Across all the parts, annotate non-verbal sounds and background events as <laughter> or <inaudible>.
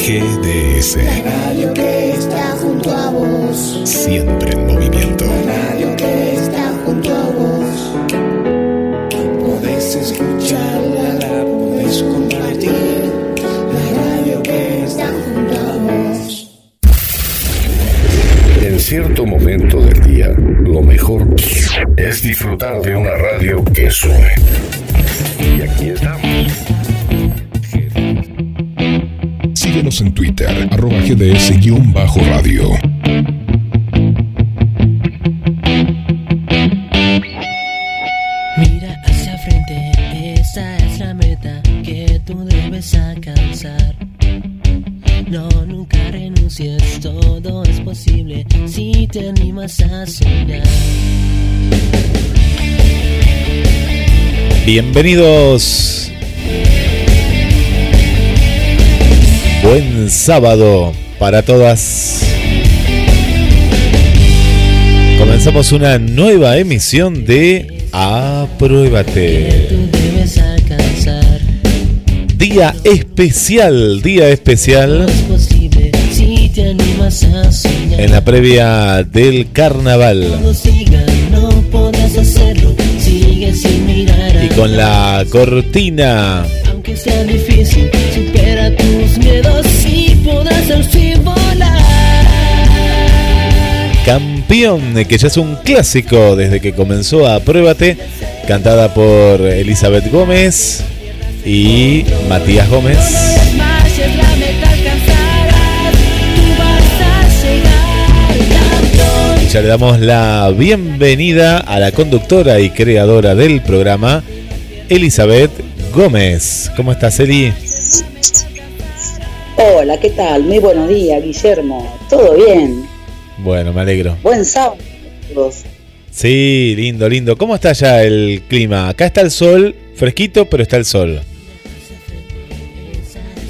GDS. La radio que está junto a vos. Siempre en movimiento. La radio que está junto a vos. Podés escucharla, la podés compartir. La radio que está junto a vos. En cierto momento del día, lo mejor es disfrutar de una radio que suene. Y aquí estamos. Síguenos en Twitter, arroba GDS-radio. Mira hacia frente, esa es la meta que tú debes alcanzar. No, nunca renuncies, todo es posible si te animas a soñar. Bienvenidos. Buen sábado para todas. Comenzamos una nueva emisión de Apruébate. Día especial, día especial en la previa del carnaval. Y con la cortina Sea difícil, supera tus miedos y podrás al fin volar. Campeón, que ya es un clásico desde que comenzó a Pruébate, cantada por Elizabeth Gómez y Matías Gómez. Campeón. Ya le damos la bienvenida a la conductora y creadora del programa, Elizabeth Gómez. ¿Cómo estás, Eli? Hola, ¿qué tal? Muy buenos días, Guillermo. ¿Todo bien? Bueno, me alegro. Buen sábado. Sí, lindo, lindo. ¿Cómo está ya el clima? Acá está el sol, fresquito, pero está el sol.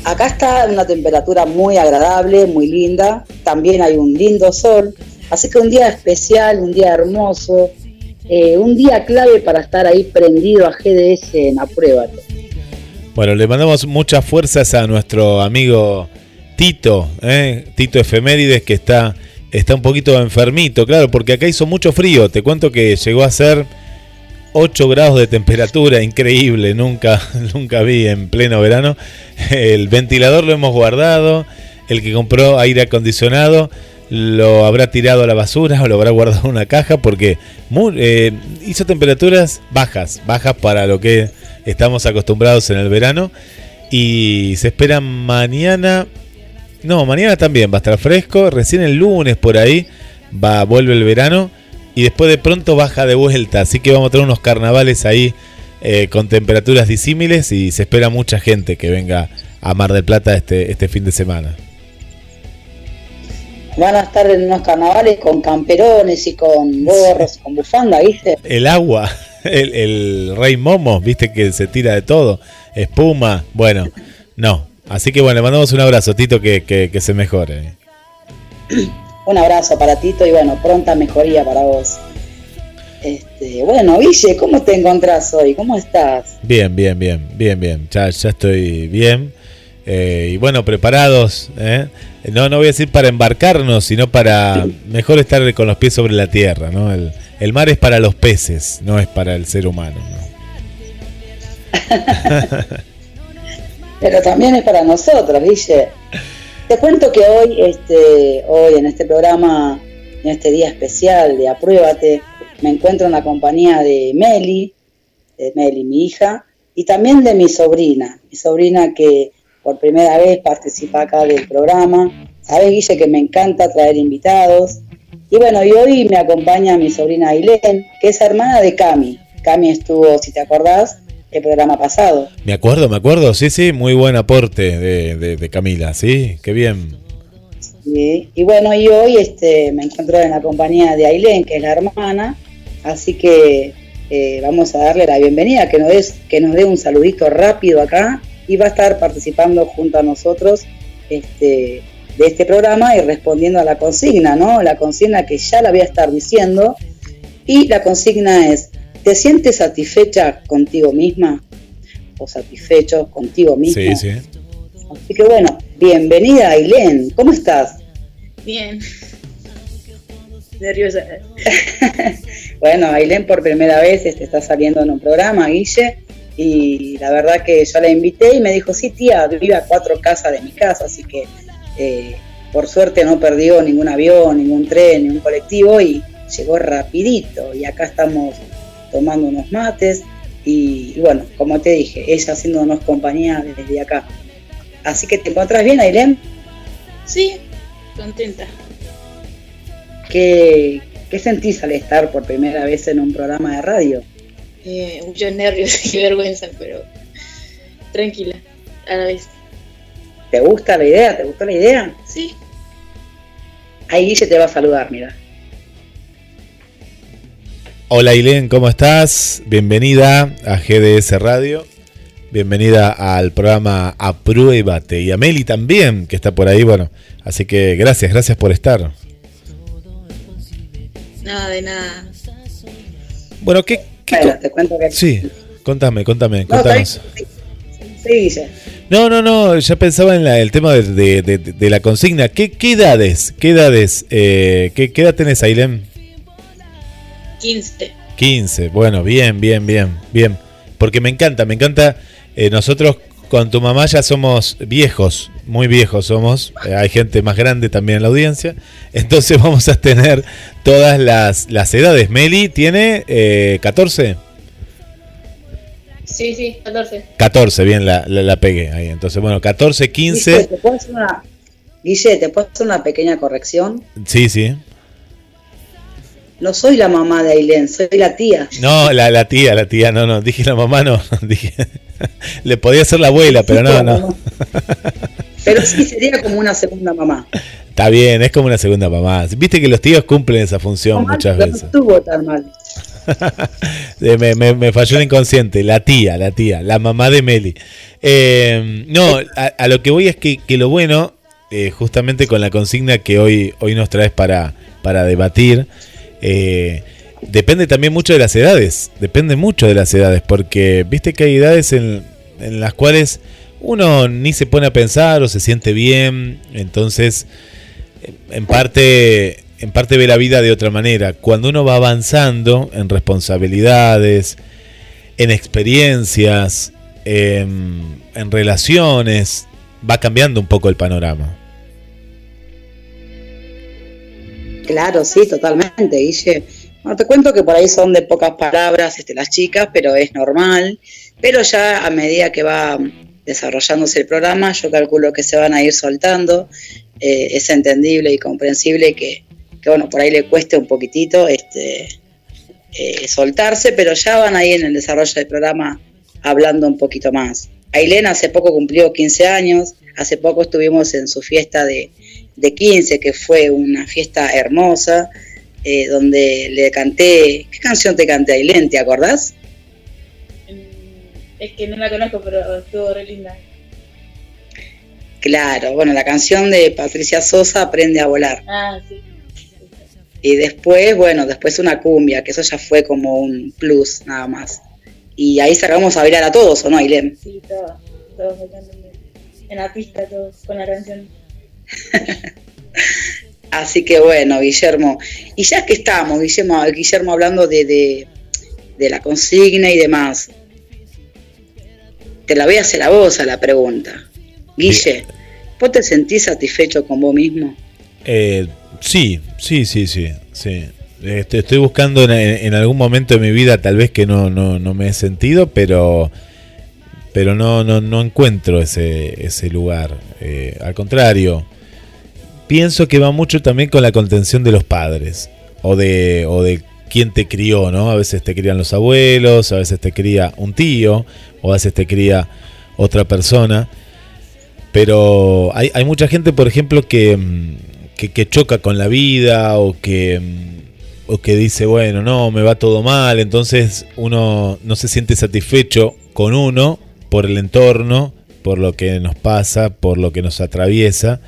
Acá está una temperatura muy agradable, muy linda. También hay un lindo sol. Así que un día especial, un día hermoso. eh, un día clave para estar ahí prendido a GDS en Apruébate. Bueno, le mandamos muchas fuerzas a nuestro amigo Tito, ¿eh? Tito Efemérides, que está, está un poquito enfermito, claro, porque acá hizo mucho frío. Te cuento que llegó a ser 8 grados de temperatura, increíble, nunca, <laughs> nunca vi en pleno verano. El ventilador lo hemos guardado, el que compró aire acondicionado lo habrá tirado a la basura o lo habrá guardado en una caja porque eh, hizo temperaturas bajas, bajas para lo que estamos acostumbrados en el verano. Y se espera mañana, no, mañana también va a estar fresco, recién el lunes por ahí va, vuelve el verano y después de pronto baja de vuelta, así que vamos a tener unos carnavales ahí eh, con temperaturas disímiles y se espera mucha gente que venga a Mar del Plata este, este fin de semana. Van a estar en unos carnavales con camperones y con gorros, con bufanda, ¿viste? El agua, el, el rey Momo, viste que se tira de todo, espuma, bueno, no. Así que bueno, le mandamos un abrazo, Tito, que, que, que se mejore. <clears throat> Un abrazo para Tito y bueno, pronta mejoría para vos. Este, bueno, Guille, ¿cómo te encontrás hoy? ¿Cómo estás? Bien, bien, bien, bien, bien. Ya, ya estoy bien. Eh, y bueno, preparados. ¿eh? No, no voy a decir para embarcarnos, sino para mejor estar con los pies sobre la tierra. ¿no? El, el mar es para los peces, no es para el ser humano. ¿no? <laughs> Pero también es para nosotros, Guille. Te cuento que hoy, este, hoy en este programa, en este día especial de Apruébate, me encuentro en la compañía de Meli, de Meli, mi hija, y también de mi sobrina, mi sobrina que por primera vez participa acá del programa. Sabes, Guille, que me encanta traer invitados. Y bueno, y hoy me acompaña mi sobrina Ailén, que es hermana de Cami. Cami estuvo, si te acordás, el programa pasado. Me acuerdo, me acuerdo, sí, sí, muy buen aporte de, de- de Camila, sí, qué bien. Sí, Y bueno, y hoy este, me encuentro en la compañía de Ailén, que es la hermana, así que eh, vamos a darle la bienvenida, que nos, des, que nos dé un saludito rápido acá y va a estar participando junto a nosotros este, de este programa y respondiendo a la consigna, ¿no? La consigna que ya la voy a estar diciendo y la consigna es, ¿te sientes satisfecha contigo misma? ¿O satisfecho contigo mismo? Sí, sí. Así que bueno, Bienvenida, Ailén. ¿Cómo estás? Bien. Nerviosa. <laughs> bueno, Ailén por primera vez este, está saliendo en un programa, Guille, y la verdad que yo la invité y me dijo, sí, tía, vive a cuatro casas de mi casa, así que eh, por suerte no perdió ningún avión, ningún tren, ningún colectivo y llegó rapidito. Y acá estamos tomando unos mates y, bueno, como te dije, ella haciéndonos compañía desde acá. Así que te encontrás bien, Ailén. Sí, contenta. ¿Qué, ¿Qué sentís al estar por primera vez en un programa de radio? Eh, muchos nervios <laughs> y vergüenza, pero tranquila a la vez. ¿Te gusta la idea? ¿Te gustó la idea? Sí. Ahí Guille te va a saludar, mira. Hola Ailén, ¿cómo estás? Bienvenida a GDS Radio. Bienvenida al programa Apruébate. Y a Meli también, que está por ahí. Bueno, así que gracias, gracias por estar. Nada de nada. Bueno, ¿qué? qué Bueno, co- te cuento que... Sí, contame, contame, No, contanos. sí, sí. No, no, no, ya pensaba en la- el tema de, de- de- de la consigna. ¿Qué, qué edades? ¿Qué edades? Eh, ¿qué, ¿Qué edad tenés, Ailén? 15. 15. Bueno, bien, bien, bien, bien. Porque me encanta, me encanta. eh, nosotros con tu mamá ya somos viejos, muy viejos somos. eh, hay gente más grande también en la audiencia. <laughs> Entonces vamos a tener todas las, las edades. Meli tiene eh, 14. Sí, sí, 14. 14, bien, la, la, la pegué ahí. Entonces, bueno, 14, Guille, 15. ¿te puedo hacer una... Guille, ¿te puedo hacer una pequeña corrección? Sí, sí. No soy la mamá de Ailén, soy la tía. No, la, la tía, la tía, no, no, dije la mamá, no, dije, <laughs> le podía ser la abuela, pero no, no, <laughs> Pero sí sería como una segunda mamá. está bien, es como una segunda mamá. Viste que los tíos cumplen esa función No muchas veces. No estuvo tan mal. <laughs> Eh, me, me- falló el inconsciente, la tía, la tía, la mamá de Meli. Eh, no, a, lo que voy es que, lo bueno, eh, justamente con la consigna que hoy, hoy nos traes para, para debatir, depende también mucho de las edades, depende mucho de las edades, porque viste que hay edades en las cuales uno ni se pone a pensar o se siente bien, entonces en parte en parte ve la vida de otra manera. Cuando uno va avanzando en responsabilidades, en experiencias, en, relaciones, va cambiando un poco el panorama. Claro, sí, totalmente, Guille. Te cuento que por ahí son de pocas palabras este, las chicas, pero es normal. Pero ya a medida que va desarrollándose el programa, yo calculo que se van a ir soltando. Eh, es entendible y comprensible que, que, bueno, por ahí le cueste un poquitito este, eh, soltarse, pero ya van ahí en el desarrollo del programa hablando un poquito más. Ailén hace poco cumplió 15 años, hace poco estuvimos en su fiesta de, de 15, que fue una fiesta hermosa, eh, donde le canté, ¿qué canción te canté, Ailén? ¿Te acordás? Es que no la conozco, pero estuvo re linda. Claro, bueno, la canción de Patricia Sosa, Aprende a volar. Ah, sí. Y después, bueno, después una cumbia, que eso ya fue como un plus, nada más. Y ahí sacamos a bailar a todos, ¿o no, Ailén? Sí, todos, todos bailando en la pista, todos con la canción. <laughs> Así que bueno, Guillermo. Y ya que estamos, Guillermo, Guillermo hablando de, de, de la consigna y demás, te la voy a hacer a vos a la pregunta. Guille, ¿vos te sentís satisfecho con vos mismo? Eh, sí, sí, sí, sí, sí. Este, estoy buscando en, en algún momento de mi vida, tal vez que no, no, no me he sentido, pero pero no, no, no encuentro ese, ese lugar. Eh, al contrario, pienso que va mucho también con la contención de los padres o de, o de quién te crió, ¿no? A veces te crían los abuelos, a veces te cría un tío, o a veces te cría otra persona. Pero hay, hay mucha gente, por ejemplo, que, mm, que, choca con la vida o que, o que dice, bueno, no, me va todo mal, entonces uno no se siente satisfecho con uno por el entorno, por lo que nos pasa, por lo que nos atraviesa.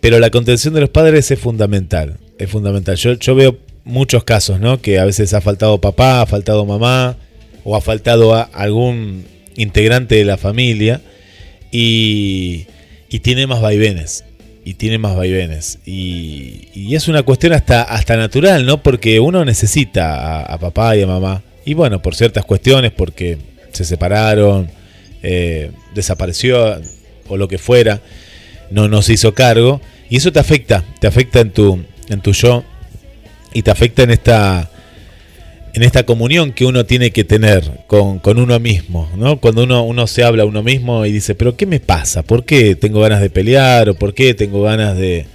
Pero la contención de los padres es fundamental, es fundamental. Yo, yo veo muchos casos, ¿no? Que a veces ha faltado papá, ha faltado mamá, o ha faltado a algún integrante de la familia. Y tiene más vaivenes. Y tiene más vaivenes. Y, y es una cuestión hasta, hasta natural, ¿no? Porque uno necesita a, papá y a mamá. Y bueno, por ciertas cuestiones, porque se separaron, eh, desapareció o lo que fuera, no nos hizo cargo. Y eso te afecta, te afecta en tu, en tu yo y te afecta en esta, en esta comunión que uno tiene que tener con, uno mismo, ¿no? Cuando uno, se habla a uno mismo y dice, pero ¿qué me pasa? ¿Por qué tengo ganas de pelear? ¿O por qué tengo ganas de,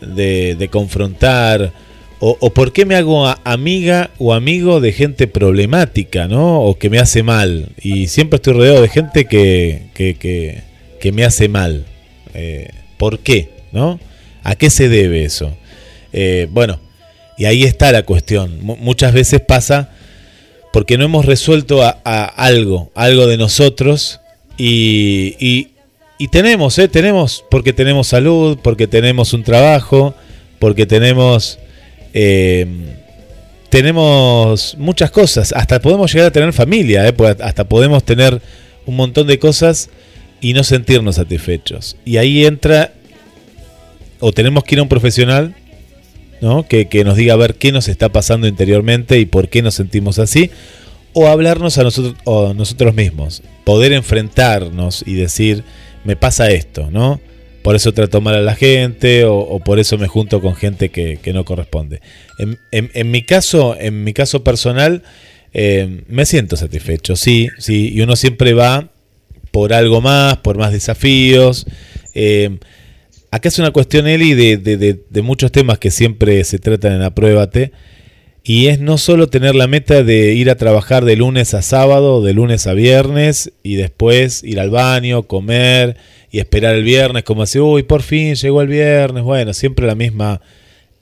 de, confrontar? O, por qué me hago amiga o amigo de gente problemática, ¿no? O que me hace mal. Y siempre estoy rodeado de gente que, que, que, que me hace mal. Eh, ¿Por qué? ¿No? ¿A qué se debe eso? Eh, bueno, y ahí está la cuestión. Muchas veces pasa porque no hemos resuelto a, algo, algo de nosotros y, tenemos, ¿eh? tenemos, porque tenemos salud, porque tenemos un trabajo, porque tenemos, eh, tenemos muchas cosas, hasta podemos llegar a tener familia, ¿eh? hasta podemos tener un montón de cosas y no sentirnos satisfechos. Y ahí entra, o tenemos que ir a un profesional ¿no? Que, que, nos diga a ver qué nos está pasando interiormente y por qué nos sentimos así, o hablarnos a nosotros, a nosotros mismos, poder enfrentarnos y decir, me pasa esto, ¿no? Por eso trato mal a la gente o, o por eso me junto con gente que, no corresponde. En, mi caso, en mi caso personal, eh, me siento satisfecho, sí, sí, y uno siempre va por algo más, por más desafíos. Eh, acá es una cuestión, Eli, de, muchos temas que siempre se tratan en Apruébate. Y es no solo tener la meta de ir a trabajar de lunes a sábado, de lunes a viernes, y después ir al baño, comer y esperar el viernes, como así, uy, por fin llegó el viernes. Bueno, siempre la misma,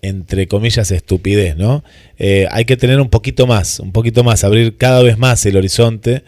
entre comillas, estupidez, ¿no? Eh, hay que tener un poquito más, un poquito más, abrir cada vez más el horizonte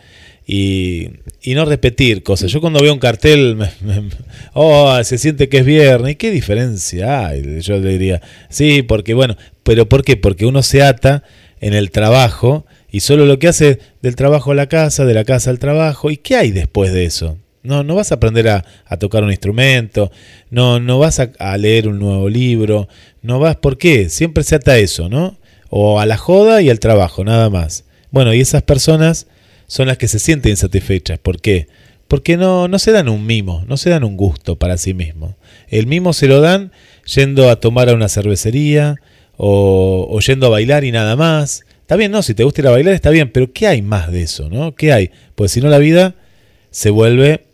y, no repetir cosas. Yo cuando veo un cartel, me, me, oh, se siente que es viernes, ¿y qué diferencia hay? Yo le diría, sí, porque bueno, pero ¿por qué? Porque uno se ata en el trabajo y solo lo que hace del trabajo a la casa, de la casa al trabajo, ¿y qué hay después de eso? No, no vas a aprender a, a tocar un instrumento, no, no vas a, a, leer un nuevo libro, no vas, ¿por qué? Siempre se ata a eso, ¿no? O a la joda y al trabajo, nada más. Bueno, y esas personas son las que se sienten insatisfechas. ¿Por qué? Porque no, no se dan un mimo, no se dan un gusto para sí mismos. El mimo se lo dan yendo a tomar a una cervecería o, o yendo a bailar y nada más. Está bien, no, si te gusta ir a bailar está bien, pero ¿qué hay más de eso, no? ¿Qué hay? Pues si no la vida se vuelve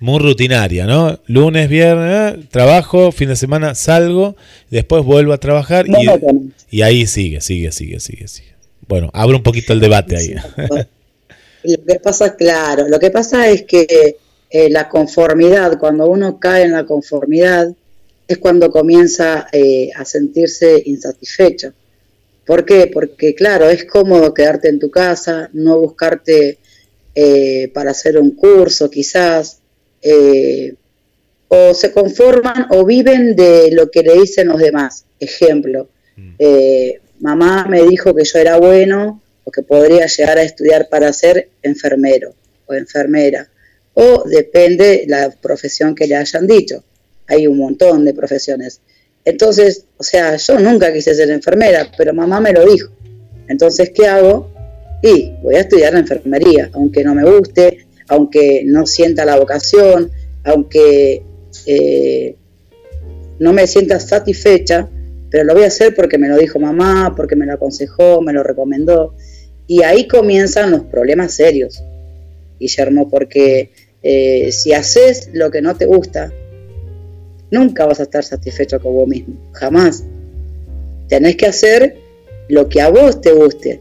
muy rutinaria, ¿no? Lunes, viernes, eh, trabajo, fin de semana salgo, después vuelvo a trabajar y, y ahí sigue, sigue, sigue, sigue, sigue. Bueno, abro un poquito el debate ahí. Lo que pasa, claro, lo que pasa es que eh, la conformidad, cuando uno cae en la conformidad, es cuando comienza eh, a sentirse insatisfecho. ¿Por qué? Porque, claro, es cómodo quedarte en tu casa, no buscarte eh, para hacer un curso, quizás, eh, o se conforman o viven de lo que le dicen los demás. Ejemplo, mm. mamá me dijo que yo era bueno, o que podría llegar a estudiar para ser enfermero o enfermera, o depende la profesión que le hayan dicho. Hay un montón de profesiones. Entonces, o sea, yo nunca quise ser enfermera, pero mamá me lo dijo. Entonces, ¿qué hago? Y voy a estudiar la enfermería, aunque no me guste, aunque no sienta la vocación, aunque eh, no me sienta satisfecha, pero lo voy a hacer porque me lo dijo mamá, porque me lo aconsejó, me lo recomendó. Y ahí comienzan los problemas serios, Guillermo, porque eh, si haces lo que no te gusta, nunca vas a estar satisfecho con vos mismo, jamás. Tenés que hacer lo que a vos te guste.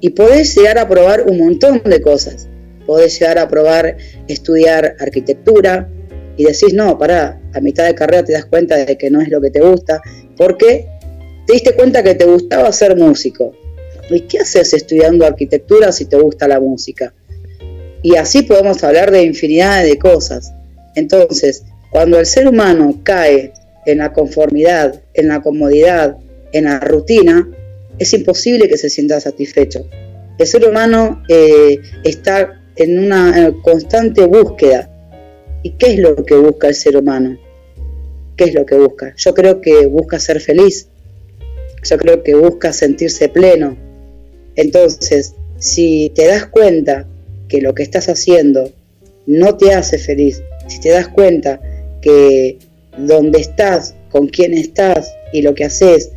Y podés llegar a probar un montón de cosas. Podés llegar a probar estudiar arquitectura y decís, no, pará, a mitad de carrera te das cuenta de que no es lo que te gusta, porque te diste cuenta que te gustaba ser músico, ¿Y qué haces estudiando arquitectura si te gusta la música? Y así podemos hablar de infinidad de cosas. Entonces, cuando el ser humano cae en la conformidad, en la comodidad, en la rutina, es imposible que se sienta satisfecho. El ser humano eh, está en una constante búsqueda. ¿Y qué es lo que busca el ser humano? ¿qué es lo que busca? Yo creo que busca ser feliz, yo creo que busca sentirse pleno. Entonces, si te das cuenta que lo que estás haciendo no te hace feliz, si te das cuenta que donde estás, con quién estás y lo que haces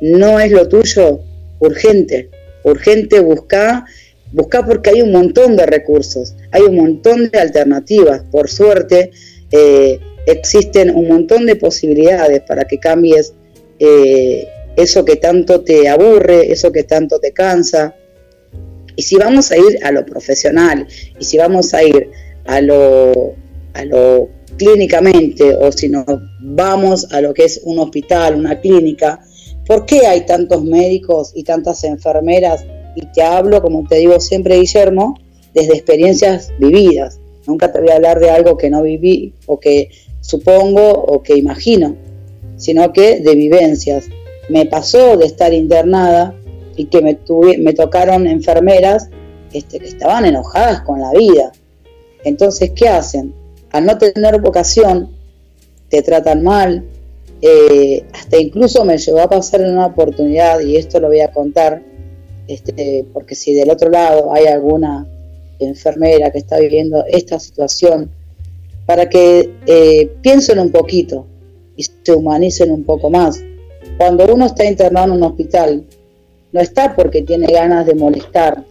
no es lo tuyo, urgente, urgente busca, busca porque hay un montón de recursos, hay un montón de alternativas, por suerte eh, existen un montón de posibilidades para que cambies eh, eso que tanto te aburre, eso que tanto te cansa. Y si vamos a ir a lo profesional, y si vamos a ir a lo, a lo clínicamente, o si nos vamos a lo que es un hospital, una clínica, ¿por qué hay tantos médicos y tantas enfermeras? Y te hablo, como te digo siempre, Guillermo, desde experiencias vividas. Nunca te voy a hablar de algo que no viví o que supongo o que imagino, sino que de vivencias. Me pasó de estar internada y que me, me tocaron enfermeras este, que estaban enojadas con la vida. Entonces, ¿qué hacen? Al no tener vocación, te tratan mal, eh, hasta incluso me llegó a pasar en una oportunidad, y esto lo voy a contar, este, porque si del otro lado hay alguna enfermera que está viviendo esta situación, para que eh, piensen un poquito y se humanicen un poco más. Cuando uno está internado en un hospital, no está porque tiene ganas de molestar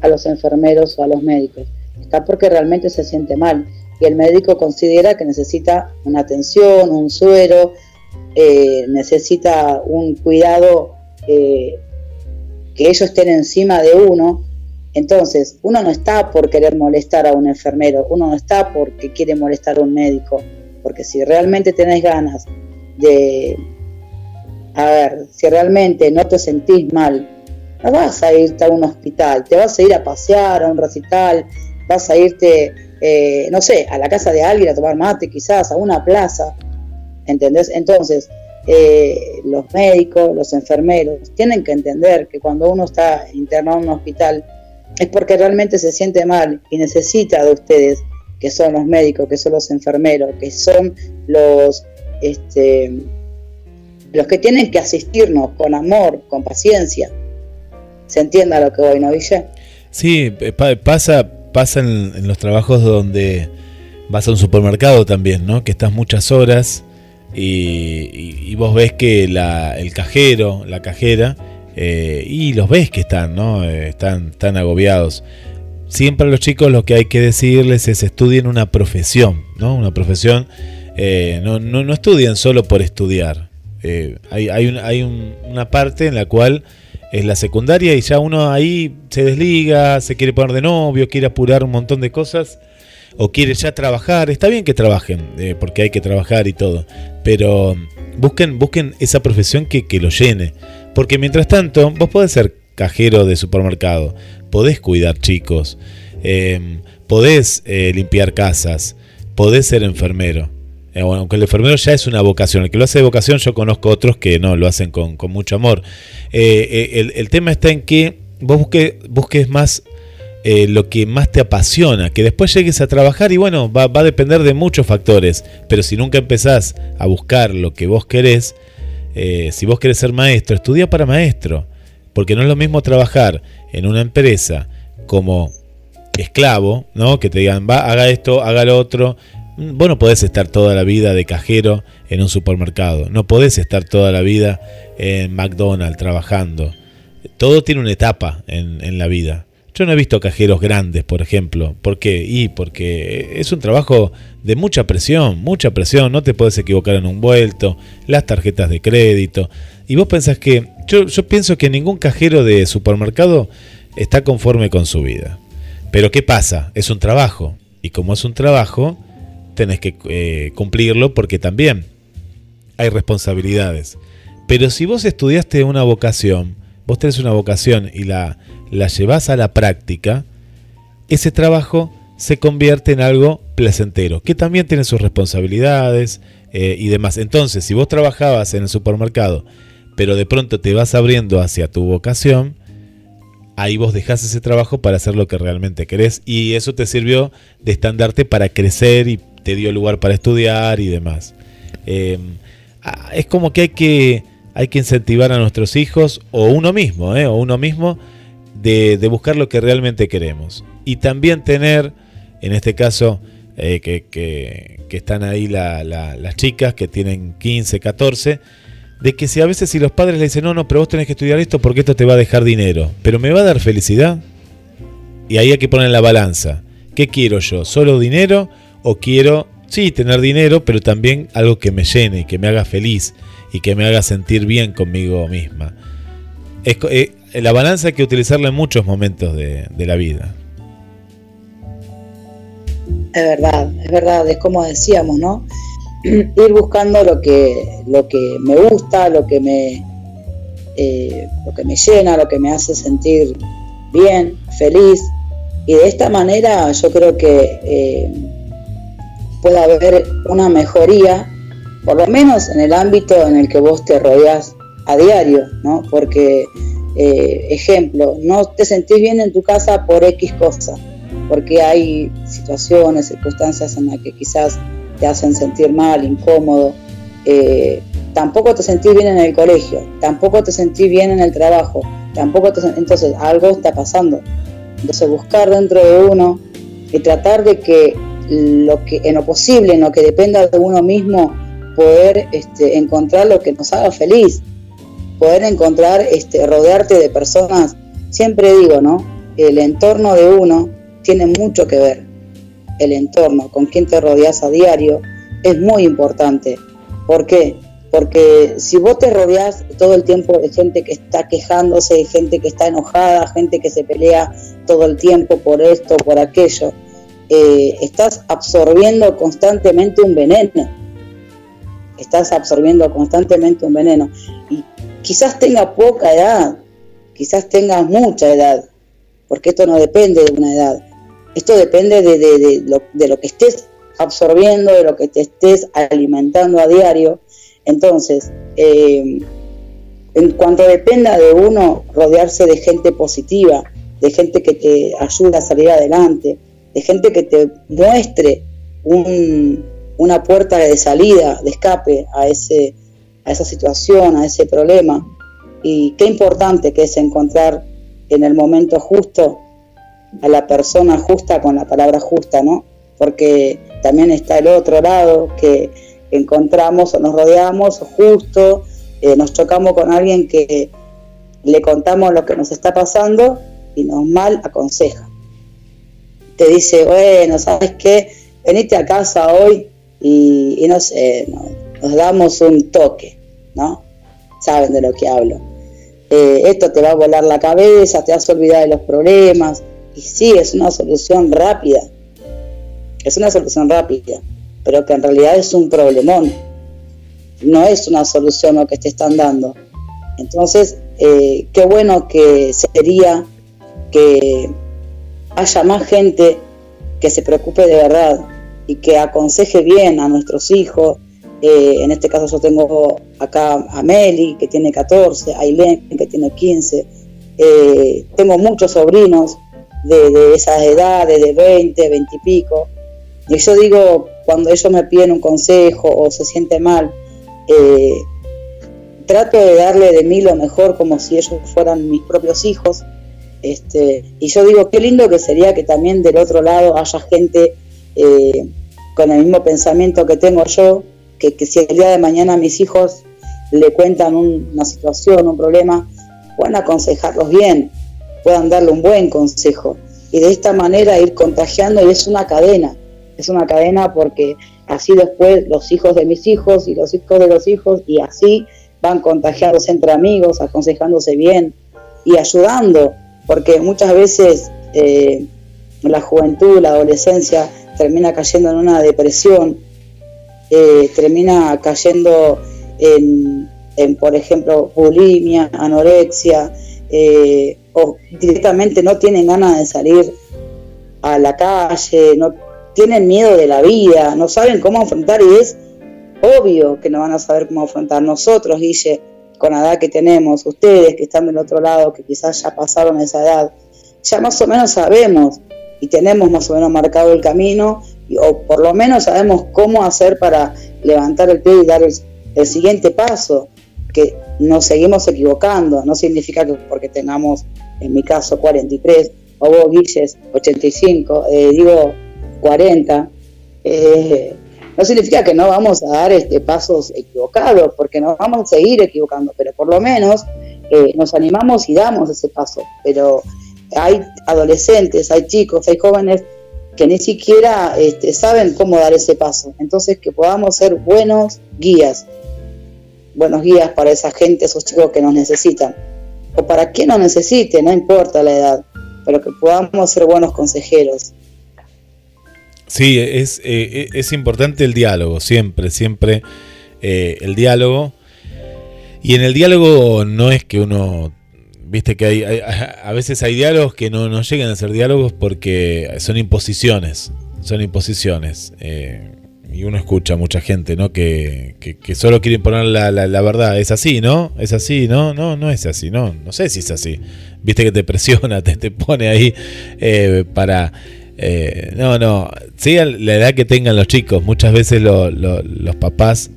a los enfermeros o a los médicos, está porque realmente se siente mal. Y el médico considera que necesita una atención, un suero, eh, necesita un cuidado eh, que ellos estén encima de uno. Entonces, uno no está por querer molestar a un enfermero, uno no está porque quiere molestar a un médico, porque si realmente tenés ganas de, a ver, si realmente no te sentís mal, no vas a irte a un hospital, te vas a ir a pasear, a un recital, vas a irte, eh, no sé, a la casa de alguien a tomar mate, quizás, a una plaza, ¿entendés? Entonces, eh, los médicos, los enfermeros, tienen que entender que cuando uno está internado en un hospital, es porque realmente se siente mal y necesita de ustedes, que son los médicos, que son los enfermeros, que son los, este, los que tienen que asistirnos con amor, con paciencia. ¿Se entienda lo que voy, no, Villa? Sí, eh, pasa, pasa en, los trabajos donde vas a un supermercado también, ¿no? Que estás muchas horas y, vos ves que el cajero, la cajera, eh, y los ves que están, ¿no? Eh, están, están agobiados. Siempre a los chicos lo que hay que decirles es estudien una profesión, ¿no? Una profesión, no, no, no, estudien solo por estudiar. Hay hay, hay una parte en la cual es la secundaria y ya uno ahí se desliga, se quiere poner de novio, quiere apurar un montón de cosas o quiere ya trabajar. Está bien que trabajen, porque hay que trabajar y todo, pero busquen, busquen esa profesión que, que lo llene. Porque mientras tanto, vos podés ser cajero de supermercado, podés cuidar chicos, em, podés eh, limpiar casas, podés ser enfermero. Eh, aunque el enfermero ya es una vocación, el que lo hace de vocación yo conozco otros que no, lo hacen con, mucho amor. Eh, el, tema está en que vos busques más lo que más te apasiona, que después llegues a trabajar y bueno, va, a depender de muchos factores, pero si nunca empezás a buscar lo que vos querés, eh, si vos querés ser maestro, estudia para maestro, porque no es lo mismo trabajar en una empresa como esclavo, ¿no? Que te digan, va, haga esto, haga lo otro. Vos no podés estar toda la vida de cajero en un supermercado, no podés estar toda la vida en McDonald's trabajando. Todo tiene una etapa en, la vida. Yo no he visto cajeros grandes, por ejemplo. ¿Por qué? Y porque es un trabajo de mucha presión, mucha presión. No te puedes equivocar en un vuelto, las tarjetas de crédito. Y vos pensás que. Yo pienso que ningún cajero de supermercado está conforme con su vida. Pero ¿qué pasa? Es un trabajo. Y como es un trabajo, tenés que eh, cumplirlo porque también hay responsabilidades. Pero si vos estudiaste una vocación, vos tenés una vocación y la la llevas a la práctica, ese trabajo se convierte en algo placentero, que también tiene sus responsabilidades eh, y demás. Entonces, si vos trabajabas en el supermercado, pero de pronto te vas abriendo hacia tu vocación, ahí vos dejás ese trabajo para hacer lo que realmente querés y eso te sirvió de estandarte para crecer y te dio lugar para estudiar y demás. Eh, ah, es como que hay que hay que incentivar a nuestros hijos o uno mismo, ¿eh? o uno mismo de, buscar lo que realmente queremos. Y también tener, en este caso, eh, que, están ahí las chicas que tienen 15, 14, de que si a veces si los padres le dicen, no, no, pero vos tenés que estudiar esto porque esto te va a dejar dinero, pero me va a dar felicidad. Y ahí hay que poner la balanza. ¿Qué quiero yo? ¿Solo dinero o quiero, sí, tener dinero, pero también algo que me llene que me haga feliz? y que me haga sentir bien conmigo misma. Es, eh, la balanza hay que utilizarla en muchos momentos de, la vida. Es verdad, es verdad, es como decíamos, ¿no? <clears throat> Ir buscando lo que, lo que me gusta, lo que me, eh, lo que me llena, lo que me hace sentir bien, feliz. Y de esta manera yo creo que eh, puede haber una mejoría por lo menos en el ámbito en el que vos te rodeas a diario, ¿no? Porque, eh, ejemplo, no te sentís bien en tu casa por X cosa, porque hay situaciones, circunstancias en las que quizás te hacen sentir mal, incómodo. Eh, tampoco te sentís bien en el colegio, tampoco te sentís bien en el trabajo, tampoco te entonces algo está pasando. Entonces buscar dentro de uno y tratar de que lo que en lo posible, en lo que dependa de uno mismo, poder este, encontrar lo que nos haga feliz, poder encontrar, este, rodearte de personas. Siempre digo, ¿no? El entorno de uno tiene mucho que ver. El entorno, con quien te rodeas a diario, es muy importante. ¿Por qué? Porque si vos te rodeas todo el tiempo de gente que está quejándose, de gente que está enojada, gente que se pelea todo el tiempo por esto, por aquello, eh, estás absorbiendo constantemente un veneno estás absorbiendo constantemente un veneno. Y quizás tenga poca edad, quizás tenga mucha edad, porque esto no depende de una edad. Esto depende de, lo, que estés absorbiendo, de lo que te estés alimentando a diario. Entonces, eh, en cuanto dependa de uno, rodearse de gente positiva, de gente que te ayude a salir adelante, de gente que te muestre un, una puerta de salida, de escape a, ese, a esa situación, a ese problema. Y qué importante que es encontrar en el momento justo a la persona justa con la palabra justa, ¿no? Porque también está el otro lado que encontramos o nos rodeamos justo, eh, nos chocamos con alguien que le contamos lo que nos está pasando y nos mal aconseja. Te dice, bueno, ¿sabes qué? Venite a casa hoy y, no nos damos un toque, ¿no? Saben de lo que hablo. Eh, esto te va a volar la cabeza, te vas a olvidar de los problemas. Y sí, es una solución rápida. Es una solución rápida, pero que en realidad es un problemón. No es una solución lo que te están dando. Entonces, eh, qué bueno que sería que haya más gente que se preocupe de verdad y que aconseje bien a nuestros hijos. Eh, en este caso yo tengo acá a Meli, que tiene 14, a Ailén, que tiene 15. Eh, tengo muchos sobrinos de, esas edades, de 20, 20 y pico. Y yo digo, cuando ellos me piden un consejo o se sienten mal, eh, trato de darle de mí lo mejor como si ellos fueran mis propios hijos. Este, y yo digo, qué lindo que sería que también del otro lado haya gente eh, con el mismo pensamiento que tengo yo, que, si el día de mañana mis hijos le cuentan una situación, un problema, puedan aconsejarlos bien, puedan darle un buen consejo. Y de esta manera ir contagiando y es una cadena, es una cadena porque así después los hijos de mis hijos y los hijos de los hijos y así van contagiándose entre amigos, aconsejándose bien y ayudando, porque muchas veces eh, la juventud, la adolescencia termina cayendo en una depresión, eh, termina cayendo en, por ejemplo, bulimia, anorexia, eh, o directamente no tienen ganas de salir a la calle, no tienen miedo de la vida, no saben cómo afrontar y es obvio que no van a saber cómo afrontar. Nosotros, Guille, con la edad que tenemos, ustedes que están del otro lado, que quizás ya pasaron esa edad, ya más o menos sabemos y tenemos más o menos marcado el camino, o por lo menos sabemos cómo hacer para levantar el pie y dar el, siguiente paso, que nos seguimos equivocando, no significa que porque tengamos, en mi caso, 43, o vos, Guilles, 85, eh, digo 40, eh, no significa que no vamos a dar este, pasos equivocados, porque nos vamos a seguir equivocando, pero por lo menos eh, nos animamos y damos ese paso. Pero hay adolescentes, hay chicos, hay jóvenes que ni siquiera este, saben cómo dar ese paso. Entonces, que podamos ser buenos guías, buenos guías para esa gente, esos chicos que nos necesitan. O para quien nos necesite, no importa la edad, pero que podamos ser buenos consejeros. Sí, es, eh, es importante el diálogo, siempre, siempre eh, el diálogo. Y en el diálogo no es que uno, viste que hay, a veces hay diálogos que no, no, llegan a ser diálogos porque son imposiciones, son imposiciones. Eh, y uno escucha a mucha gente, ¿no? Que, que, solo quiere imponer la, la, verdad. Es así, ¿no? Es así, ¿no? No, no es así, no. No sé si es así. Viste que te presiona, <laughs> te, te pone ahí para eh, no, no, sí, la edad que tengan los chicos, muchas veces los papás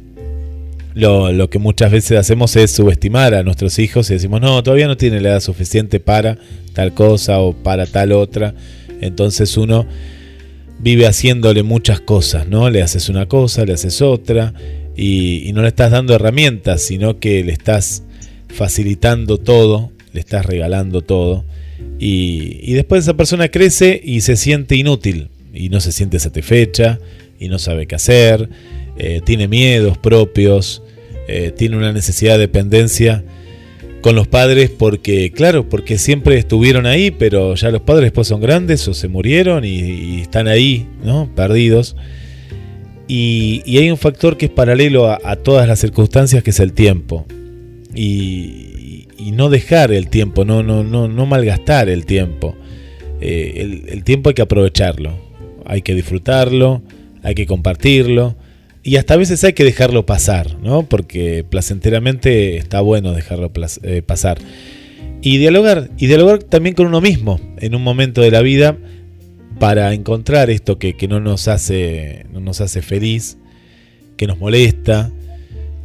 lo, lo, que muchas veces hacemos es subestimar a nuestros hijos y decimos, no, todavía no tiene la edad suficiente para tal cosa o para tal otra. Entonces uno vive haciéndole muchas cosas, ¿no? Le haces una cosa, le haces otra y no le estás dando herramientas, sino que le estás facilitando todo, le estás regalando todo. Y, después esa persona crece y se siente inútil y no se siente satisfecha y no sabe qué hacer, eh, tiene miedos propios, eh, tiene una necesidad de dependencia con los padres porque, claro, porque siempre estuvieron ahí, pero ya los padres después son grandes o se murieron y, están ahí, ¿no? Perdidos. Y, hay un factor que es paralelo a, a, todas las circunstancias, que es el tiempo. Y, y no dejar el tiempo, no, no, no, no malgastar el tiempo. Eh, el, tiempo hay que aprovecharlo, hay que disfrutarlo, hay que compartirlo y hasta a veces hay que dejarlo pasar, ¿no? Porque placenteramente está bueno dejarlo eh, pasar. Y dialogar, y dialogar también con uno mismo en un momento de la vida para encontrar esto que, que no, nos hace, no nos hace feliz, que nos molesta.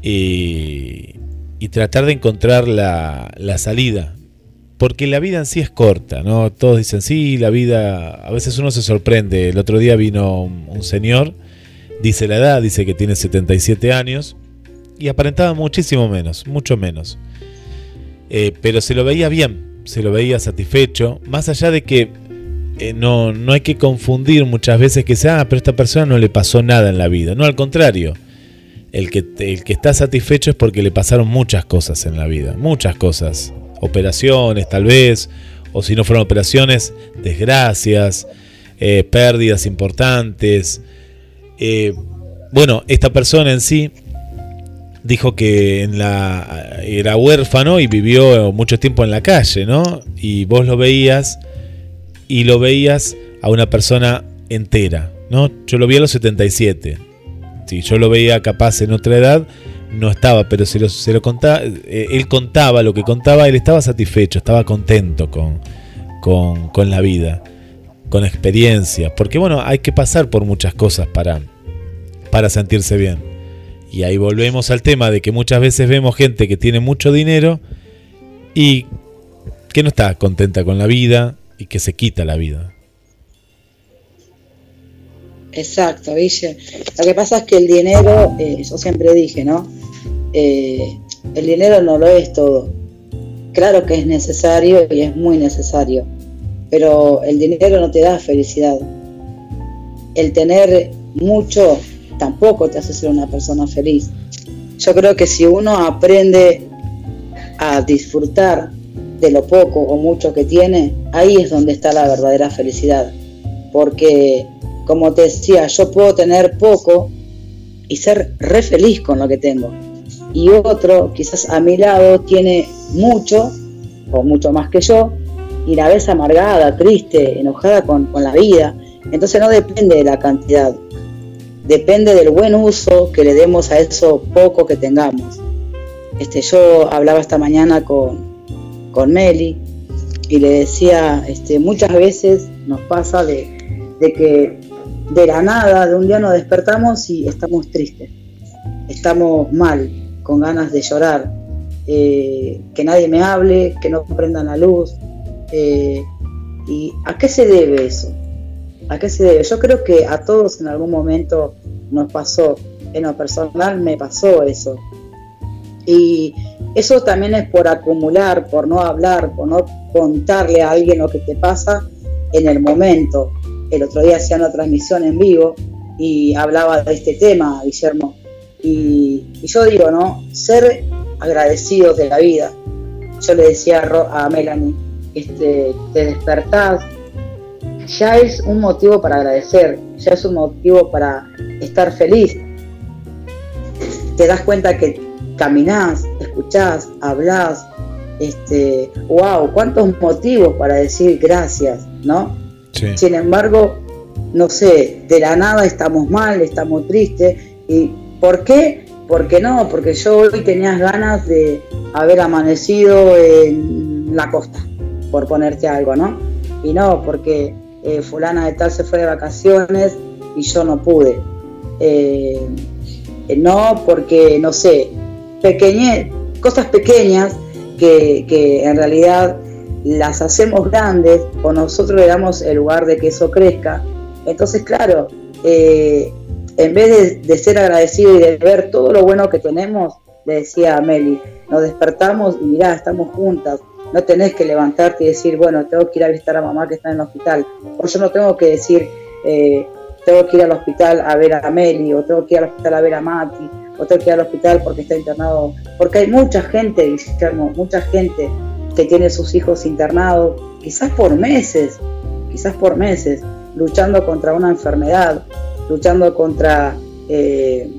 Y, y tratar de encontrar la, salida. Porque la vida en sí es corta, ¿no? Todos dicen, sí, la vida, a veces uno se sorprende. El otro día vino un, señor, dice la edad, dice que tiene 77 años, y aparentaba muchísimo menos, mucho menos. Eh, pero se lo veía bien, se lo veía satisfecho, más allá de que eh, no, no hay que confundir muchas veces que sea, ah, pero esta persona no le pasó nada en la vida. No, al contrario, el que, el que está satisfecho es porque le pasaron muchas cosas en la vida, muchas cosas. Operaciones tal vez, o si no fueron operaciones, desgracias, eh, pérdidas importantes. Eh, bueno, esta persona en sí dijo que en la, era huérfano y vivió mucho tiempo en la calle, ¿no? Y vos lo veías y lo veías a una persona entera, ¿no? Yo lo vi a los 77 si yo lo veía capaz en otra edad, no estaba, pero se lo, se lo contaba, eh, él contaba lo que contaba, él estaba satisfecho, estaba contento con, con, la vida, con experiencia, porque bueno, hay que pasar por muchas cosas para, para sentirse bien. Y ahí volvemos al tema de que muchas veces vemos gente que tiene mucho dinero y que no está contenta con la vida y que se quita la vida. Exacto, Villa. Lo que pasa es que el dinero, eh, yo siempre dije, ¿no? Eh, el dinero no lo es todo. Claro que es necesario y es muy necesario, pero el dinero no te da felicidad. El tener mucho tampoco te hace ser una persona feliz. Yo creo que si uno aprende a disfrutar de lo poco o mucho que tiene, ahí es donde está la verdadera felicidad. Porque como te decía, yo puedo tener poco y ser re feliz con lo que tengo. Y otro, quizás a mi lado, tiene mucho, o mucho más que yo, y la vez amargada, triste, enojada con, la vida. Entonces no depende de la cantidad, depende del buen uso que le demos a eso poco que tengamos. Este, yo hablaba esta mañana con, con Meli y le decía, este, muchas veces nos pasa de, de que de la nada, de un día nos despertamos y estamos tristes. estamos mal, con ganas de llorar, eh, que nadie me hable, que no prendan la luz. Eh, ¿Y a qué se debe eso? ¿A qué se debe? Yo creo que a todos en algún momento nos pasó, en lo personal me pasó eso. Y eso también es por acumular, por no hablar, por no contarle a alguien lo que te pasa en el momento. El otro día hacía una transmisión en vivo y hablaba de este tema, Guillermo. Y, yo digo, ¿no? Ser agradecidos de la vida. Yo le decía a, Melanie, este, te despertás, ya es un motivo para agradecer, ya es un motivo para estar feliz. Te das cuenta que caminás, escuchás, hablás, este, wow, cuántos motivos para decir gracias, ¿no? Sin embargo, no sé, de la nada estamos mal, estamos tristes. ¿Y por qué? Porque no, porque yo hoy tenía ganas de haber amanecido en la costa, por ponerte algo, ¿no? Y no, porque eh, fulana de tal se fue de vacaciones y yo no pude. Eh, no, porque, no sé, pequeñe, cosas pequeñas que, que en realidad las hacemos grandes o nosotros le damos el lugar de que eso crezca. Entonces, claro, eh, en vez de, ser agradecido y de ver todo lo bueno que tenemos, le decía a Meli, nos despertamos y mirá, estamos juntas. No tenés que levantarte y decir, bueno, tengo que ir a visitar a mamá que está en el hospital. O yo no tengo que decir, eh, tengo que ir al hospital a ver a Meli, o tengo que ir al hospital a ver a Mati, o tengo que ir al hospital porque está internado. Porque hay mucha gente, mucha gente que tiene sus hijos internados, quizás por meses, quizás por meses, luchando contra una enfermedad, luchando contra, eh,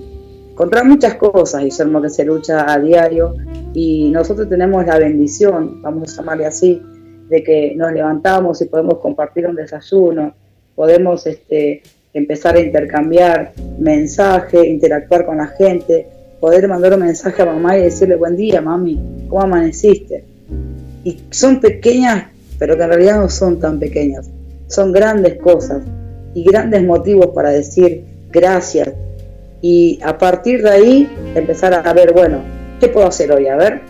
contra muchas cosas, Guillermo, que se lucha a diario. Y nosotros tenemos la bendición, vamos a llamarle así, de que nos levantamos y podemos compartir un desayuno, podemos este, empezar a intercambiar mensajes, interactuar con la gente, poder mandar un mensaje a mamá y decirle buen día, mami, ¿cómo amaneciste? Y son pequeñas, pero que en realidad no son tan pequeñas, son grandes cosas y grandes motivos para decir gracias y a partir de ahí empezar a ver, bueno, ¿qué puedo hacer hoy? A ver,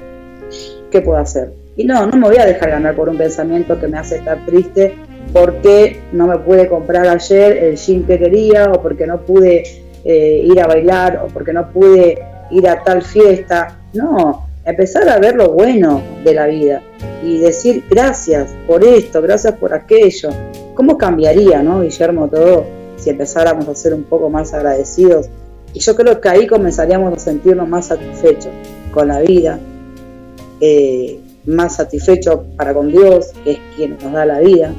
¿qué puedo hacer? Y no, no me voy a dejar ganar por un pensamiento que me hace estar triste porque no me pude comprar ayer el jean que quería o porque no pude eh, ir a bailar o porque no pude ir a tal fiesta. No, empezar a ver lo bueno de la vida y decir gracias por esto, gracias por aquello. ¿Cómo cambiaría, no, Guillermo, todo si empezáramos a ser un poco más agradecidos? Y yo creo que ahí comenzaríamos a sentirnos más satisfechos con la vida, eh, más satisfechos para con Dios, que es quien nos da la vida.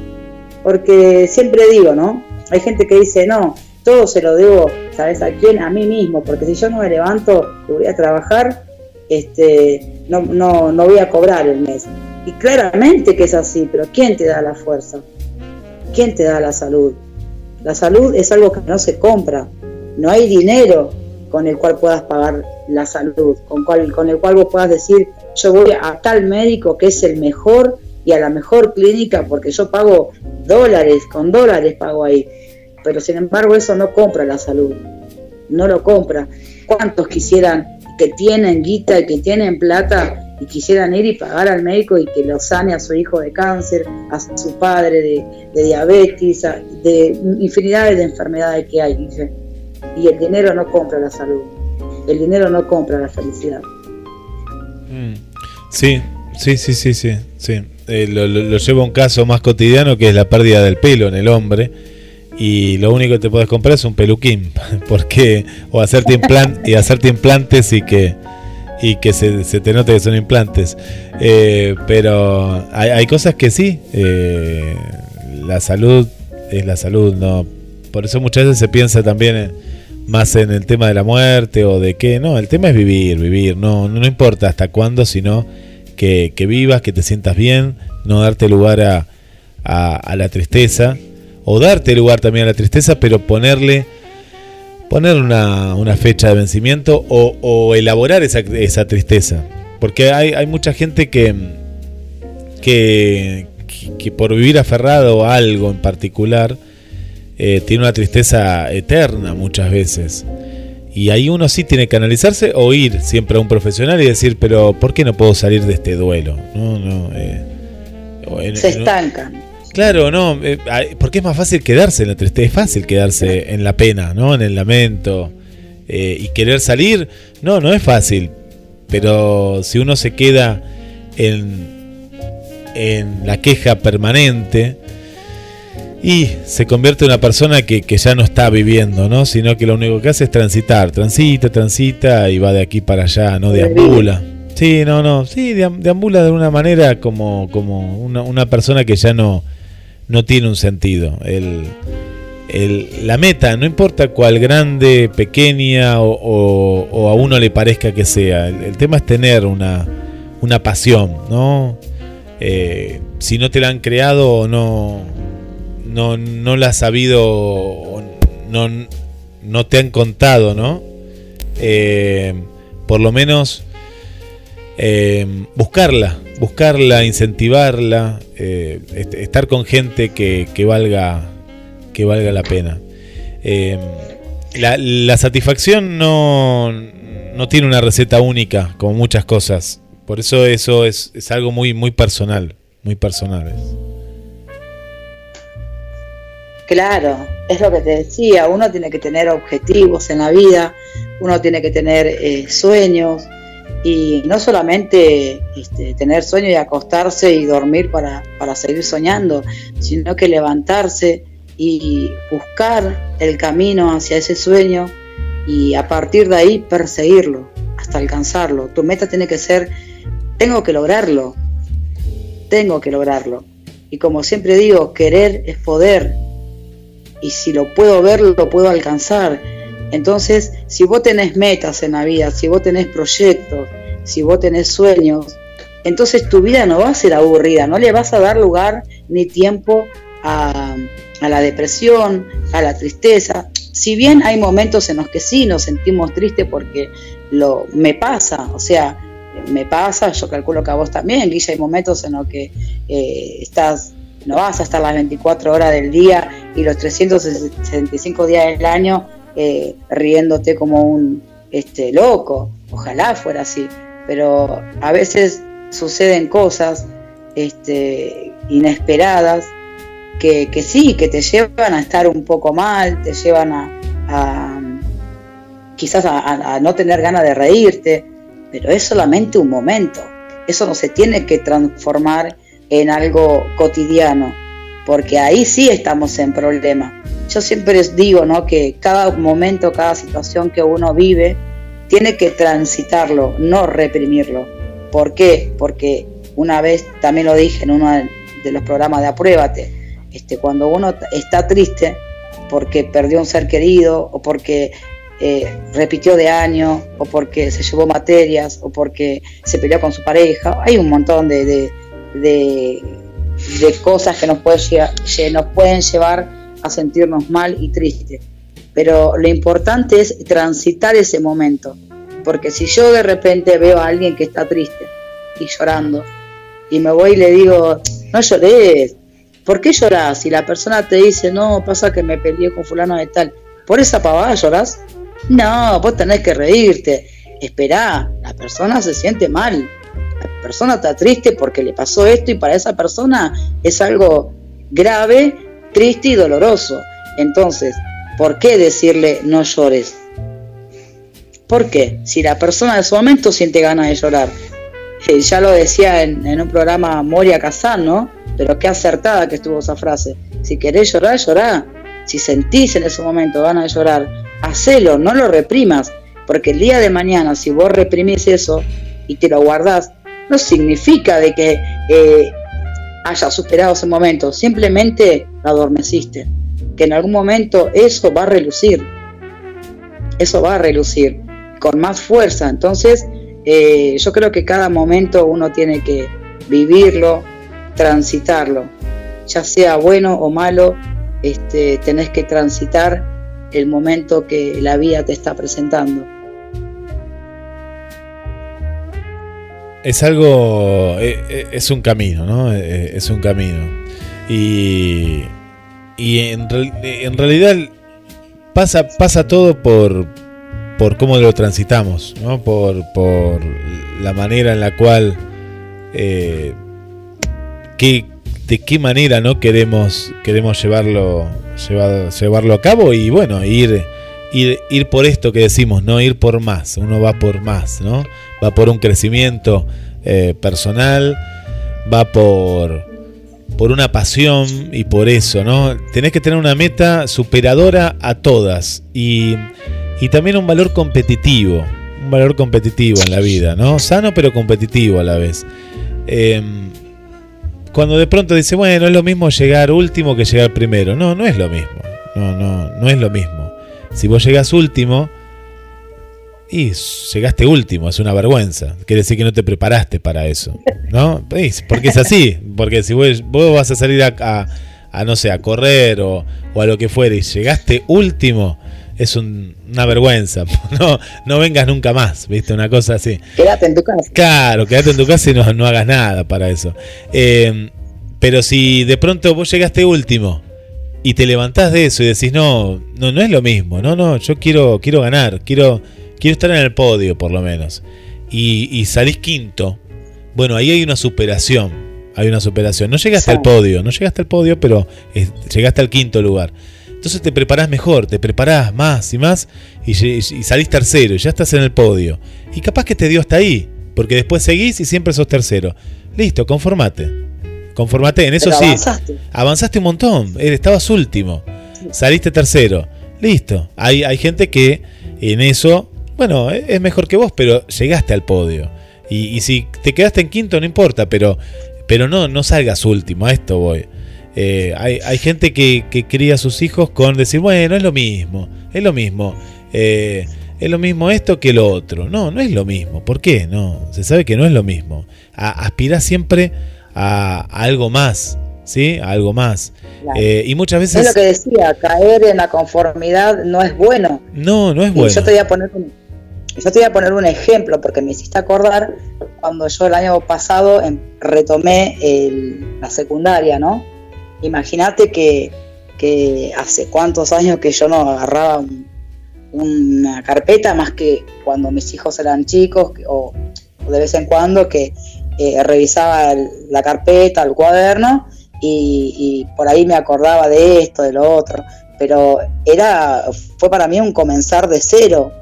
Porque siempre digo, ¿no? Hay gente que dice, no, todo se lo debo, ¿sabes a quién? A mí mismo, porque si yo no me levanto y voy a trabajar, este, no, no, no voy a cobrar el mes. Y claramente que es así, pero ¿quién te da la fuerza? ¿Quién te da la salud? La salud es algo que no se compra. No hay dinero con el cual puedas pagar la salud, con, cual, con el cual vos puedas decir, yo voy a tal médico que es el mejor y a la mejor clínica porque yo pago dólares, con dólares pago ahí. Pero sin embargo eso no compra la salud, no lo compra. ¿Cuántos quisieran que tienen guita y que tienen plata y quisieran ir y pagar al médico y que lo sane a su hijo de cáncer, a su padre de, diabetes, de infinidades de enfermedades que hay. Y el dinero no compra la salud, el dinero no compra la felicidad. Mm. Sí, sí, sí, sí, sí. sí. Eh, lo, lo llevo a un caso más cotidiano que es la pérdida del pelo en el hombre y lo único que te puedes comprar es un peluquín, <laughs> porque o hacerte implant y hacerte implantes y que y que se, te note que son implantes. Eh, pero hay, cosas que sí, eh, la salud es la salud, no. Por eso muchas veces se piensa también más en el tema de la muerte o de qué, no, el tema es vivir, vivir, no, no, importa hasta cuándo, sino que, vivas, que te sientas bien, no darte lugar a, a la tristeza o darte lugar también a la tristeza, pero ponerle poner una, fecha de vencimiento o, elaborar esa, esa, tristeza. Porque hay, hay mucha gente que, que, que, por vivir aferrado a algo en particular, eh, tiene una tristeza eterna muchas veces. y ahí uno sí tiene que analizarse o ir siempre a un profesional y decir, pero ¿por qué no puedo salir de este duelo? No, no. Eh, Se estancan. Claro, no, eh, porque es más fácil quedarse en la tristeza, es fácil quedarse en la pena, ¿no? En el lamento. Eh, y querer salir, no, no es fácil. Pero si uno se queda en, en la queja permanente, y se convierte en una persona que, ya no está viviendo, ¿no? Sino que lo único que hace es transitar, transita, transita y va de aquí para allá, no deambula. Sí, no, no, sí, deambula de una manera como, como una, persona que ya no, no tiene un sentido. El, la meta, no importa cuál grande, pequeña o, a uno le parezca que sea, el, tema es tener una, una pasión, ¿no? Eh, si no te la han creado o no, no, no la has sabido, no, no te han contado, ¿no? Eh, por lo menos eh, buscarla, buscarla, incentivarla, eh, estar con gente que, valga, que valga la pena. La, satisfacción no, no, tiene una receta única, como muchas cosas. Por eso eso es, es algo muy, muy personal, muy personal. Claro, es lo que te decía, uno tiene que tener objetivos en la vida, uno tiene que tener eh, sueños y no solamente este, tener sueños y acostarse y dormir para, para seguir soñando, sino que levantarse y buscar el camino hacia ese sueño y a partir de ahí perseguirlo hasta alcanzarlo. Tu meta tiene que ser, tengo que lograrlo, tengo que lograrlo. Y como siempre digo, querer es poder, y si lo puedo ver, lo puedo alcanzar. Entonces, si vos tenés metas en la vida, si vos tenés proyectos, si vos tenés sueños, entonces tu vida no va a ser aburrida, no le vas a dar lugar ni tiempo a, la depresión, a la tristeza. Si bien hay momentos en los que sí nos sentimos tristes porque lo me pasa, o sea, me pasa, yo calculo que a vos también, Guilla, hay momentos en los que eh, estás no vas a estar las 24 horas del día y los 365 días del año eh, riéndote como un este, loco. Ojalá fuera así, pero a veces suceden cosas este, inesperadas que, sí, que te llevan a estar un poco mal, te llevan a, quizás a no tener ganas de reírte, pero es solamente un momento. Eso no se tiene que transformar en algo cotidiano, porque ahí sí estamos en problema. Yo siempre les digo ¿no? que cada momento, cada situación que uno vive, tiene que transitarlo, no reprimirlo. ¿Por qué? Porque una vez también lo dije en uno de los programas de Apruébate, este, cuando uno está triste porque perdió un ser querido o porque eh, repitió de año o porque se llevó materias o porque se peleó con su pareja, hay un montón de de, cosas que nos, puede nos pueden llevar a sentirnos mal y tristes. Pero lo importante es transitar ese momento, porque si yo de repente veo a alguien que está triste y llorando, y me voy y le digo, no llores, ¿por qué lloras? Si la persona te dice, no, pasa que me peleé con fulano de tal, ¿por esa pavada llorás? No, vos tenés que reírte. Esperá, la persona se siente mal la persona está triste porque le pasó esto y para esa persona es algo grave, triste y doloroso. Entonces, ¿por qué decirle no llores? ¿Por qué? Si la persona en su momento siente ganas de llorar. Eh, ya lo decía en, un programa Moria Kazan, ¿no? Pero qué acertada que estuvo esa frase. Si querés llorar, llorá. Si sentís en ese momento ganas de llorar, hacelo, no lo reprimas. Porque el día de mañana, si vos reprimís eso y te lo guardás, no significa de que eh, hayas superado ese momento, simplemente lo adormeciste. Que en algún momento eso va a relucir, eso va a relucir con más fuerza. Entonces, eh, yo creo que cada momento uno tiene que vivirlo, transitarlo, ya sea bueno o malo, este, tenés que transitar el momento que la vida te está presentando. Es algo, eh, eh, es un camino, ¿no? Eh, es un camino. Y, y en, realidad pasa, pasa todo por, por cómo lo transitamos, ¿no? por, por la manera en la cual, eh, de qué manera no queremos, queremos llevarlo, llevarlo a cabo y bueno, ir, ir, ir por esto que decimos, no ir por más, uno va por más, ¿no? va por un crecimiento eh, personal, va por, por una pasión y por eso, ¿no? Tenés que tener una meta superadora a todas y, y también un valor competitivo, un valor competitivo en la vida, ¿no? Sano pero competitivo a la vez. Em, cuando de pronto dice, bueno, es lo mismo llegar último que llegar primero. No, no es lo mismo. No, no, no es lo mismo. Si vos llegas último, y llegaste último, es una vergüenza. Quiere decir que no te preparaste para eso, ¿no? Porque es así, porque si vos, vas a salir a, no sé, a correr o, a lo que fuera y llegaste último, es una vergüenza. <laughs> No, no vengas nunca más, ¿viste? Una cosa así. Quédate en tu casa. Claro, quédate en tu casa y no, no hagas nada para eso. Eh, pero si de pronto vos llegaste último y te levantás de eso y decís, no, no, no es lo mismo, no, no, yo quiero, quiero ganar, quiero quiero estar en el podio por lo menos, y, salís quinto, bueno, ahí hay una superación, hay una superación. No llegaste al podio, no llegaste al podio, pero llegaste al quinto lugar. Entonces te preparás mejor, te preparás más y más y, salís tercero y ya estás en el podio. Y capaz que te dio hasta ahí, porque después seguís y siempre sos tercero. Listo, conformate. Conformate, en eso sí. Avanzaste. avanzaste un montón, estabas último, saliste tercero. Listo. Hay, hay gente que en eso bueno, e-, es mejor que vos, pero llegaste al podio. Y, si te quedaste en quinto, no importa, pero, pero no, no salgas último, a esto voy. Eh, hay, gente que, cría a sus hijos con decir, bueno, es lo mismo, es lo mismo. Eh, es lo mismo esto que lo otro. No, no es lo mismo. ¿Por qué? No, se sabe que no es lo mismo. aspira siempre a, algo más, ¿sí? A algo más. Eh, y muchas veces... Es lo que decía, caer en la conformidad no es bueno. No, no es bueno. yo te voy a poner un, yo te voy a poner un ejemplo porque me hiciste acordar cuando yo el año pasado em, retomé la secundaria, ¿no? Imagínate que, hace cuántos años que yo no agarraba una carpeta más que cuando mis hijos eran chicos o, de vez en cuando que eh, revisaba la carpeta, el cuaderno y, por ahí me acordaba de esto, de lo otro, pero era fue para mí un comenzar de cero,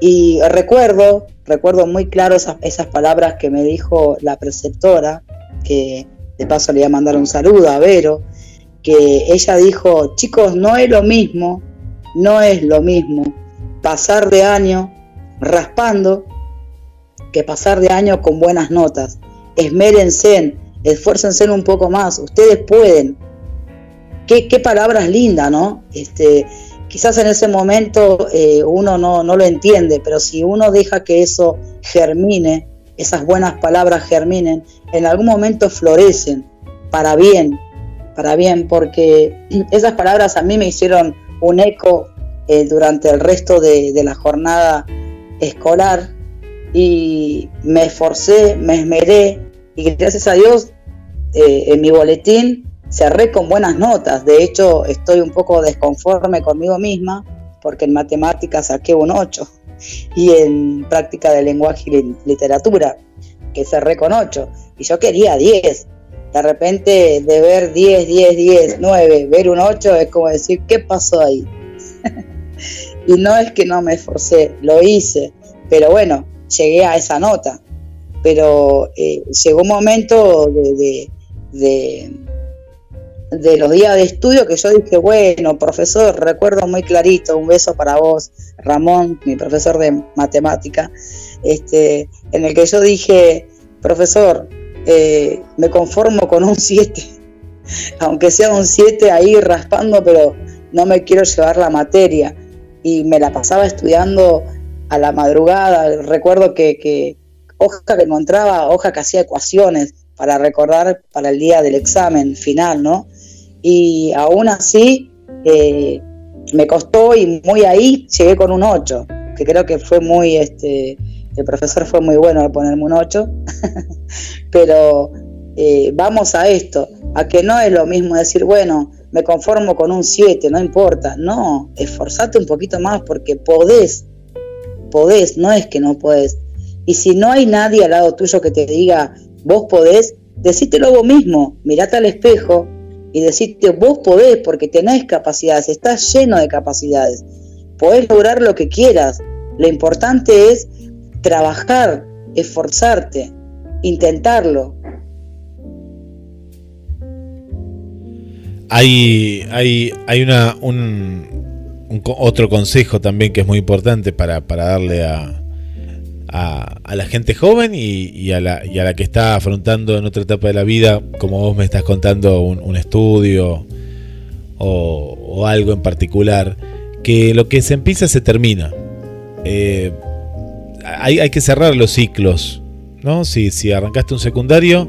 y recuerdo, recuerdo muy claro esas, esas palabras que me dijo la preceptora, que de paso le voy a mandar un saludo a Vero, que ella dijo, chicos, no es lo mismo, no es lo mismo pasar de año raspando que pasar de año con buenas notas. Esmérense, esfuércense un poco más, ustedes pueden. Qué, qué palabras lindas, ¿no? Este, quizás en ese momento eh, uno no, lo entiende, pero si uno deja que eso germine, esas buenas palabras germinen, en algún momento florecen para bien, para bien, porque <clears throat> esas palabras a mí me hicieron un eco eh, durante el resto de, la jornada escolar y me esforcé, me esmeré y gracias a Dios eh, en mi boletín cerré con buenas notas. De hecho, estoy un poco desconforme conmigo misma porque en matemáticas saqué un 8 <laughs> y en práctica de lenguaje y literatura, que cerré con 8. Y yo quería 10. De repente, de ver 10, 10, 10, 9, ver un 8 es como decir, ¿qué pasó ahí? <laughs> y no es que no me esforcé, lo hice, pero bueno, llegué a esa nota. Pero eh, llegó un momento de de los días de estudio que yo dije, bueno, profesor, recuerdo muy clarito, un beso para vos, Ramón, mi profesor de matemática, este, en el que yo dije, profesor, eh, me conformo con un 7, <laughs> aunque sea un 7 ahí raspando, pero no me quiero llevar la materia. Y me la pasaba estudiando a la madrugada, recuerdo que, que hoja que encontraba, hoja que hacía ecuaciones para recordar para el día del examen final, ¿no? y aún así eh, me costó y muy ahí llegué con un 8, que creo que fue muy, este, el profesor fue muy bueno al ponerme un 8, <laughs> pero eh, vamos a esto, a que no es lo mismo decir, bueno, me conformo con un 7, no importa, no, esforzate un poquito más porque podés, podés, no es que no podés. Y si no hay nadie al lado tuyo que te diga, vos podés, decítelo vos mismo, mirate al espejo y decirte, vos podés porque tenés capacidades, estás lleno de capacidades, podés lograr lo que quieras. Lo importante es trabajar, esforzarte, intentarlo. Hay, hay, hay una, un, otro consejo también que es muy importante para, darle a, a, la gente joven y, a la, y, a la, que está afrontando en otra etapa de la vida, como vos me estás contando, un, estudio o, algo en particular, que lo que se empieza se termina. Eh, hay, hay, que cerrar los ciclos, ¿no? Si, si arrancaste un secundario,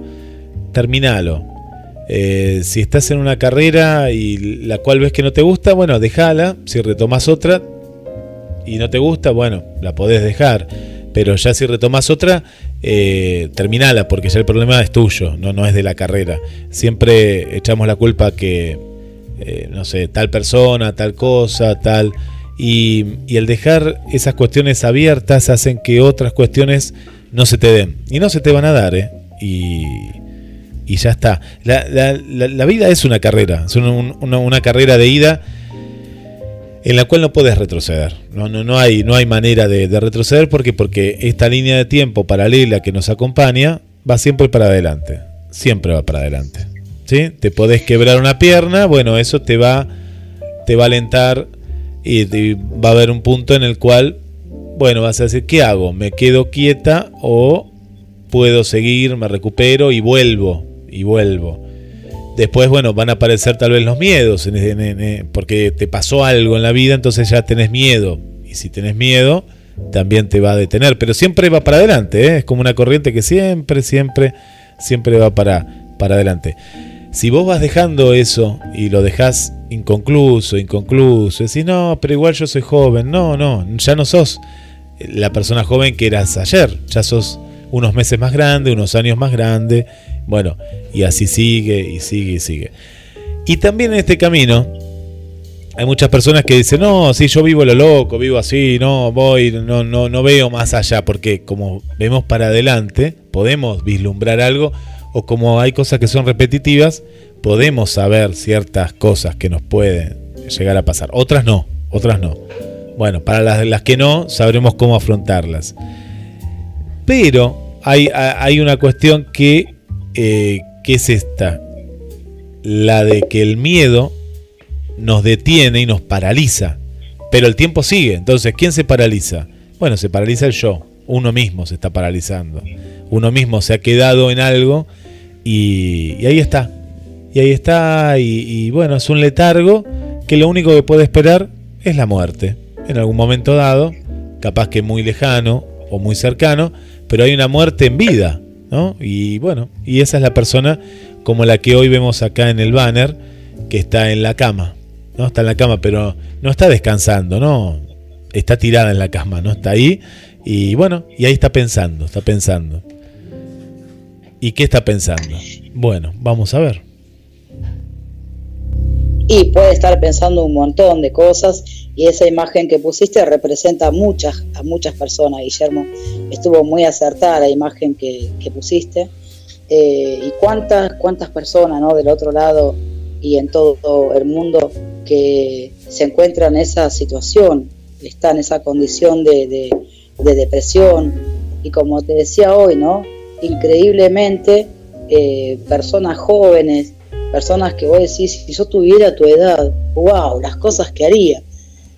terminalo. Eh, si estás en una carrera y la cual ves que no te gusta, bueno, déjala. Si retomas otra y no te gusta, bueno, la podés dejar. Pero ya si retomas otra, eh, terminala, porque ya el problema es tuyo, no, no es de la carrera. Siempre echamos la culpa que, eh, no sé, tal persona, tal cosa, tal. Y, y el dejar esas cuestiones abiertas hacen que otras cuestiones no se te den. Y no se te van a dar, ¿eh? Y, y ya está. La, vida es una carrera, es una, carrera de ida en la cual no puedes retroceder. No, no, no, hay, no hay manera de, retroceder porque, porque esta línea de tiempo paralela que nos acompaña va siempre para adelante. Siempre va para adelante. ¿sí? Te podés quebrar una pierna, bueno, eso te va, te va a alentar y va a haber un punto en el cual, bueno, vas a decir, ¿qué hago? ¿Me quedo quieta o puedo seguir, me recupero y vuelvo? Y vuelvo. Después, bueno, van a aparecer tal vez los miedos, porque te pasó algo en la vida, entonces ya tenés miedo. Y si tenés miedo, también te va a detener. Pero siempre va para adelante, ¿eh? es como una corriente que siempre, siempre, siempre va para, para adelante. Si vos vas dejando eso y lo dejás inconcluso, inconcluso, decís, no, pero igual yo soy joven, no, no, ya no sos la persona joven que eras ayer, ya sos unos meses más grande, unos años más grande, bueno, y así sigue y sigue y sigue. Y también en este camino hay muchas personas que dicen, no, si yo vivo lo loco, vivo así, no, voy, no, no, no veo más allá, porque como vemos para adelante, podemos vislumbrar algo, o como hay cosas que son repetitivas, podemos saber ciertas cosas que nos pueden llegar a pasar. Otras no, otras no. Bueno, para las, las que no, sabremos cómo afrontarlas. Pero hay, una cuestión que eh, ¿qué es esta? La de que el miedo nos detiene y nos paraliza. Pero el tiempo sigue. Entonces, ¿quién se paraliza? Bueno, se paraliza el yo. Uno mismo se está paralizando. Uno mismo se ha quedado en algo y, ahí está. Y ahí está. Y, bueno, es un letargo que lo único que puede esperar es la muerte. En algún momento dado, capaz que muy lejano o muy cercano, pero hay una muerte en vida. Y bueno, y esa es la persona como la que hoy vemos acá en el banner, que está en la cama, ¿no? Está en la cama, pero no está descansando, ¿no? Está tirada en la cama, ¿no? Está ahí y bueno, y ahí está pensando, está pensando. ¿Y qué está pensando? Bueno, vamos a ver. Y puede estar pensando un montón de cosas y esa imagen que pusiste representa a muchas, a muchas personas, Guillermo. Estuvo muy acertada la imagen que, pusiste. Eh, y cuántas, cuántas personas ¿no? del otro lado y en todo el mundo que se encuentran en esa situación, están en esa condición de, depresión. Y como te decía hoy, ¿no? increíblemente, eh, personas jóvenes, personas que vos decís, si yo tuviera tu edad, wow, las cosas que haría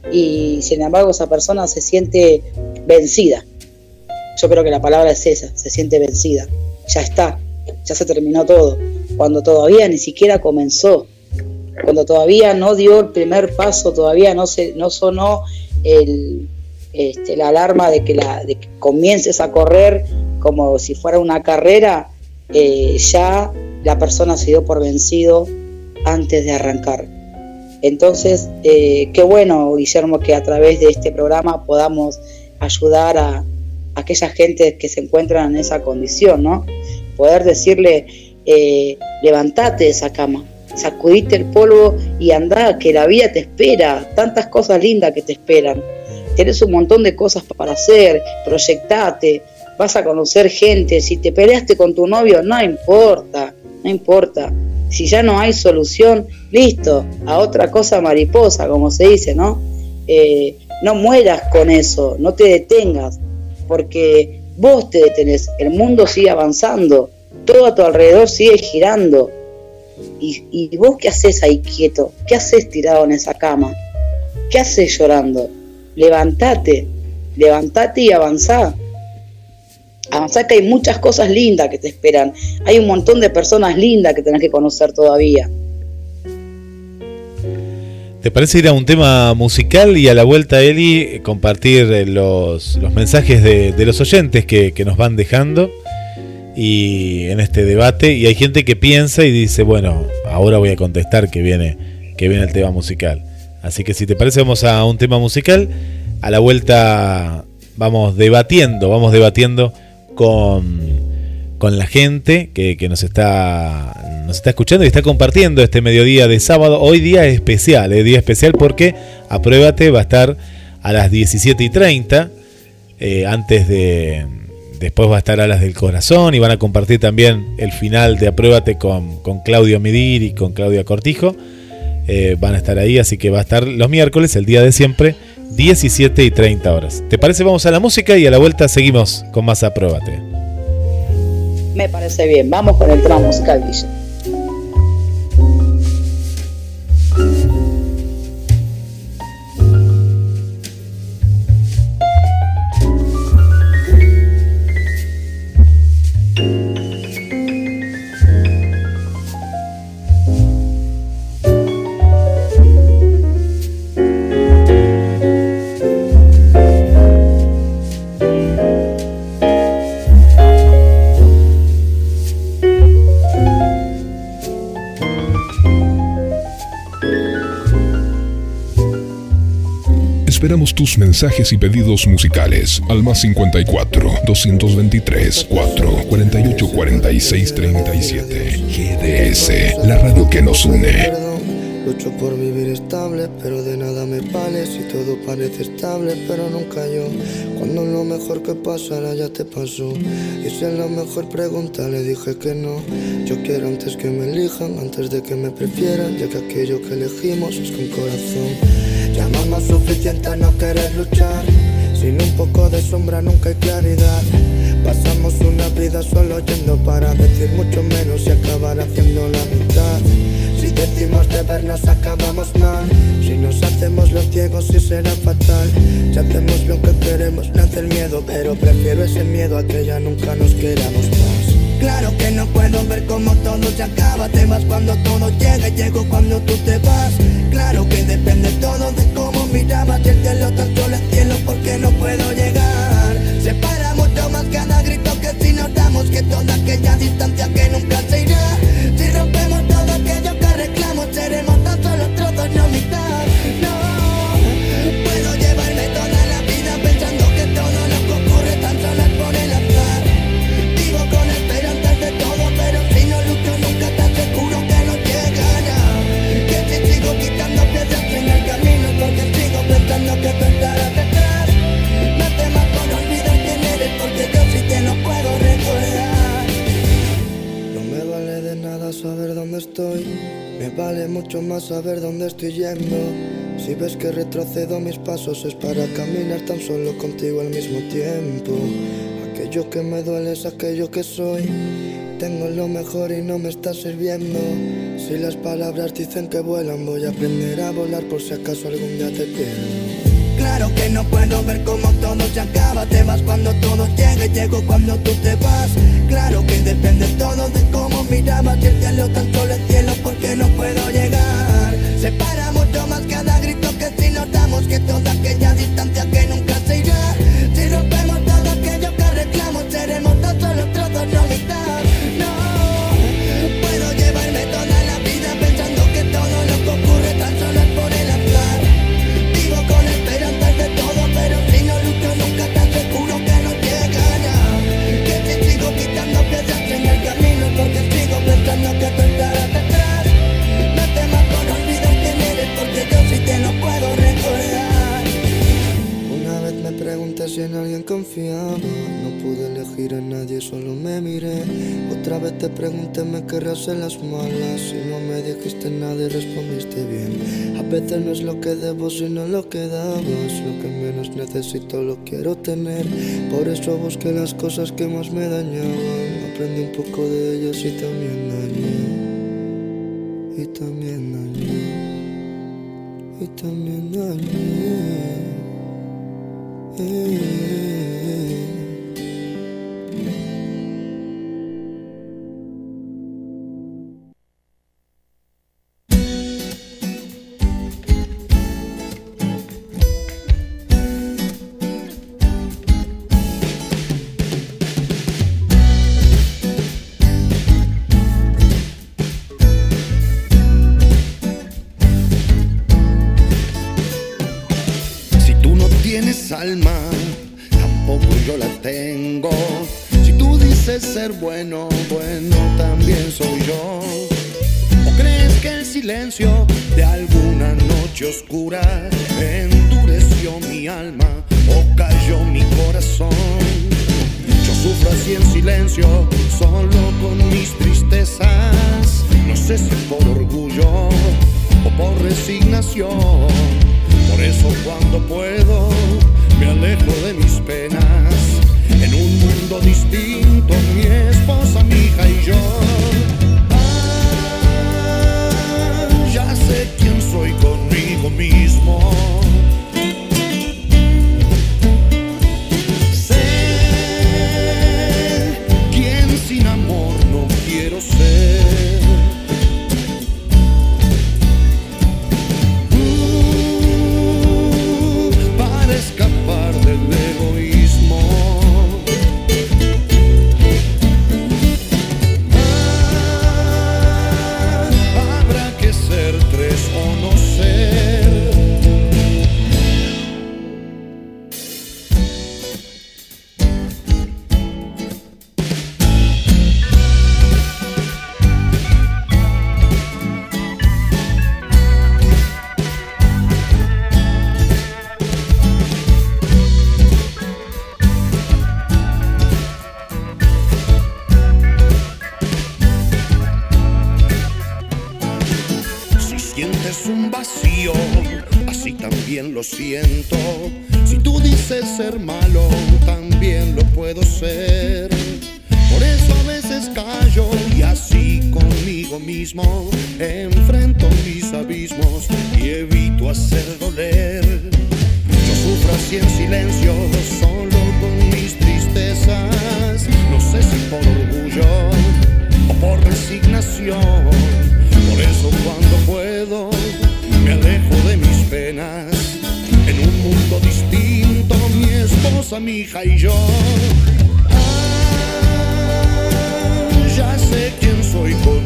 y sin embargo esa persona se siente vencida. Yo creo que la palabra es esa, se siente vencida. Ya está, ya se terminó todo. Cuando todavía ni siquiera comenzó, cuando todavía no dio el primer paso, todavía no, se, no sonó el, este, la alarma de que, la, de que comiences a correr como si fuera una carrera, eh, ya la persona se dio por vencido antes de arrancar. Entonces, eh, qué bueno, Guillermo, que a través de este programa podamos ayudar a, aquella gente que se encuentran en esa condición, ¿no? Poder decirle, eh, levantate de esa cama, sacudite el polvo y anda, que la vida te espera, tantas cosas lindas que te esperan. tenés un montón de cosas para hacer, proyectate, vas a conocer gente, si te peleaste con tu novio, no importa, no importa. Si ya no hay solución, listo, a otra cosa mariposa, como se dice, ¿no? Eh, no mueras con eso, no te detengas, porque vos te detenés, el mundo sigue avanzando, todo a tu alrededor sigue girando. ¿Y, y vos qué haces ahí quieto? ¿Qué haces tirado en esa cama? ¿Qué haces llorando? Levantate, levantate y avanzá. Avanzá que hay muchas cosas lindas que te esperan. Hay un montón de personas lindas que tenés que conocer todavía. ¿Te parece ir a un tema musical y a la vuelta, Eli, compartir eh, los, los mensajes de, de los oyentes que, que nos van dejando? y en este debate y hay gente que piensa y dice, bueno, ahora voy a contestar que viene, que viene el tema musical. Así que si te parece vamos a un tema musical, a la vuelta vamos debatiendo, vamos debatiendo con, con la gente que, que nos está nos está escuchando y está compartiendo este mediodía de sábado. Hoy día especial, es día especial porque Apruébate va a estar a las 17 y 30, eh, antes de, Después va a estar Alas del Corazón y van a compartir también el final de Apruébate con, con Claudio Midir y con Claudia Cortijo. Eh, van a estar ahí, así que va a estar los miércoles, el día de siempre, 17 y 30 horas. ¿Te parece? Vamos a la música y a la vuelta seguimos con más Apruébate. Me parece bien, vamos con el tramo musical, Guille. Tus mensajes y pedidos musicales al más 54 223 4 48 46 37. GDS, la radio que nos une. Lucho por vivir estable, pero de nada me vale si todo parece estable, pero nunca yo. Cuando lo mejor que pasara ya te pasó. Y si es la mejor pregunta le dije que no. Yo quiero antes que me elijan, antes de que me prefieran, ya que aquello que elegimos es con corazón. Llamamos suficiente a no querer luchar. Sin un poco de sombra nunca hay claridad. Pasamos una vida solo yendo para decir mucho menos y acabar haciendo la mitad. Si decimos de vernos acabamos mal. Si nos hacemos los ciegos sí será fatal. Si hacemos lo que queremos nace el miedo, pero prefiero ese miedo a que ya nunca nos queramos más. Claro que no puedo ver cómo todo se acaba. Te vas cuando todo llega y llego cuando tú te vas. Claro que depende todo de cómo mirabas. El cielo tan solo el cielo porque no puedo llegar. Separa mucho más cada grito que si notamos que toda aquella distancia que nunca se irá. Si rompemos todo aquello que arreglamos, seremos tan solo trozos, no mitad. Me vale mucho más saber dónde estoy yendo. Si ves que retrocedo mis pasos es para caminar tan solo contigo al mismo tiempo. Aquello que me duele es aquello que soy. Tengo lo mejor y no me está sirviendo. Si las palabras dicen que vuelan, voy a aprender a volar por si acaso algún día te pierdo. Claro que no puedo ver cómo todo se acaba. Te vas cuando todo llega y llego cuando tú te vas. Claro que depende todo de cómo mirabas. Y el cielo tan solo el cielo porque no puedo llegar. Separa mucho más cada grito que si notamos que toda aquella distancia que nunca elegir a nadie, solo me miré. Otra vez te pregunté, me querrás en las malas. Si no me dijiste nada y respondiste bien. A veces no es lo que debo, sino lo que dabas. Lo que menos necesito lo quiero tener. Por eso busqué las cosas que más me dañaban. Aprendí un poco de ellas y también dañé. Y también dañé. Y también dañé. Si mismo enfrento mis abismos y evito hacer doler. Yo sufro así en silencio, solo con mis tristezas. No sé si por orgullo o por resignación. Por eso cuando puedo me alejo de mis penas. En un mundo distinto, mi esposa, mi hija y yo. Ah, ya sé quién soy conmigo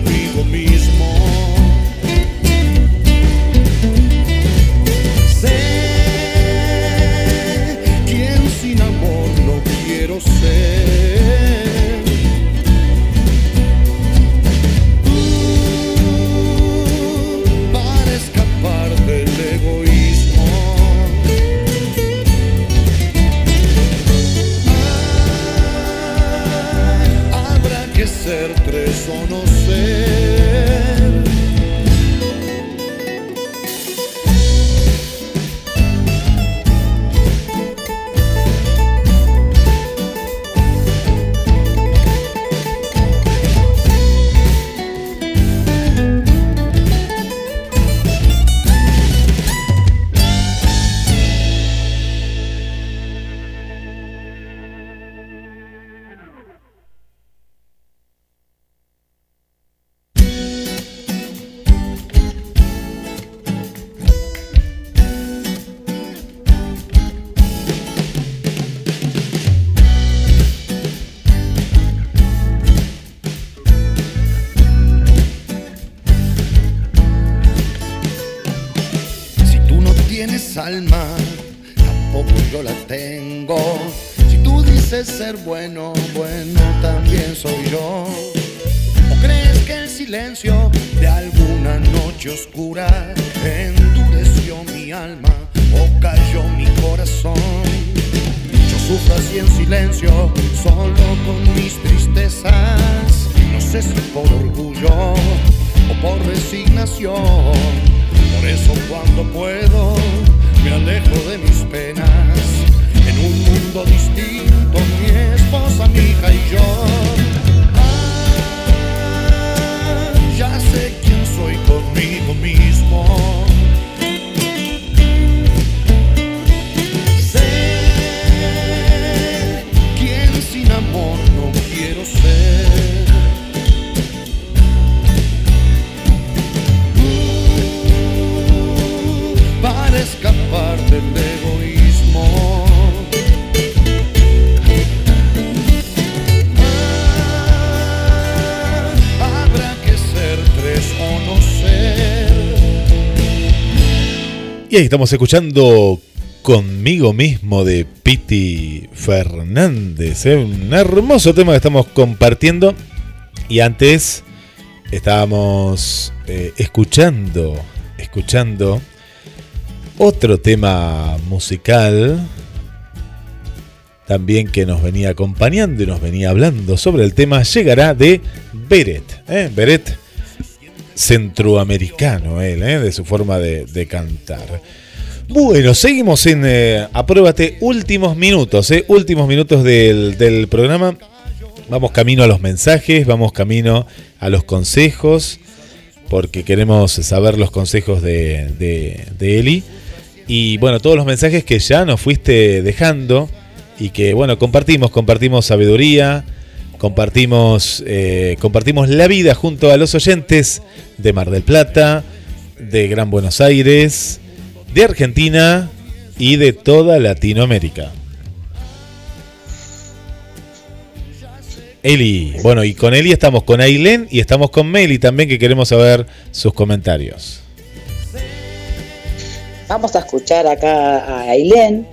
estamos escuchando Conmigo mismo de Piti Fernández. Un hermoso tema que estamos compartiendo. Y antes estábamos eh, escuchando, escuchando otro tema musical. También que nos venía acompañando y nos venía hablando sobre el tema. Llegará de Beret. ¿eh? Beret centroamericano él, ¿eh? de su forma de, cantar. Bueno, seguimos en eh, Apruébate, últimos minutos, ¿eh? últimos minutos del, programa. Vamos camino a los mensajes, vamos camino a los consejos, porque queremos saber los consejos de, de Eli. Y bueno, todos los mensajes que ya nos fuiste dejando y que bueno, compartimos, compartimos sabiduría, compartimos, eh, compartimos la vida junto a los oyentes de Mar del Plata, de Gran Buenos Aires, de Argentina y de toda Latinoamérica. Eli, bueno, y con Eli estamos con Ailén y estamos con Meli también que queremos saber sus comentarios. Vamos a escuchar acá a Ailén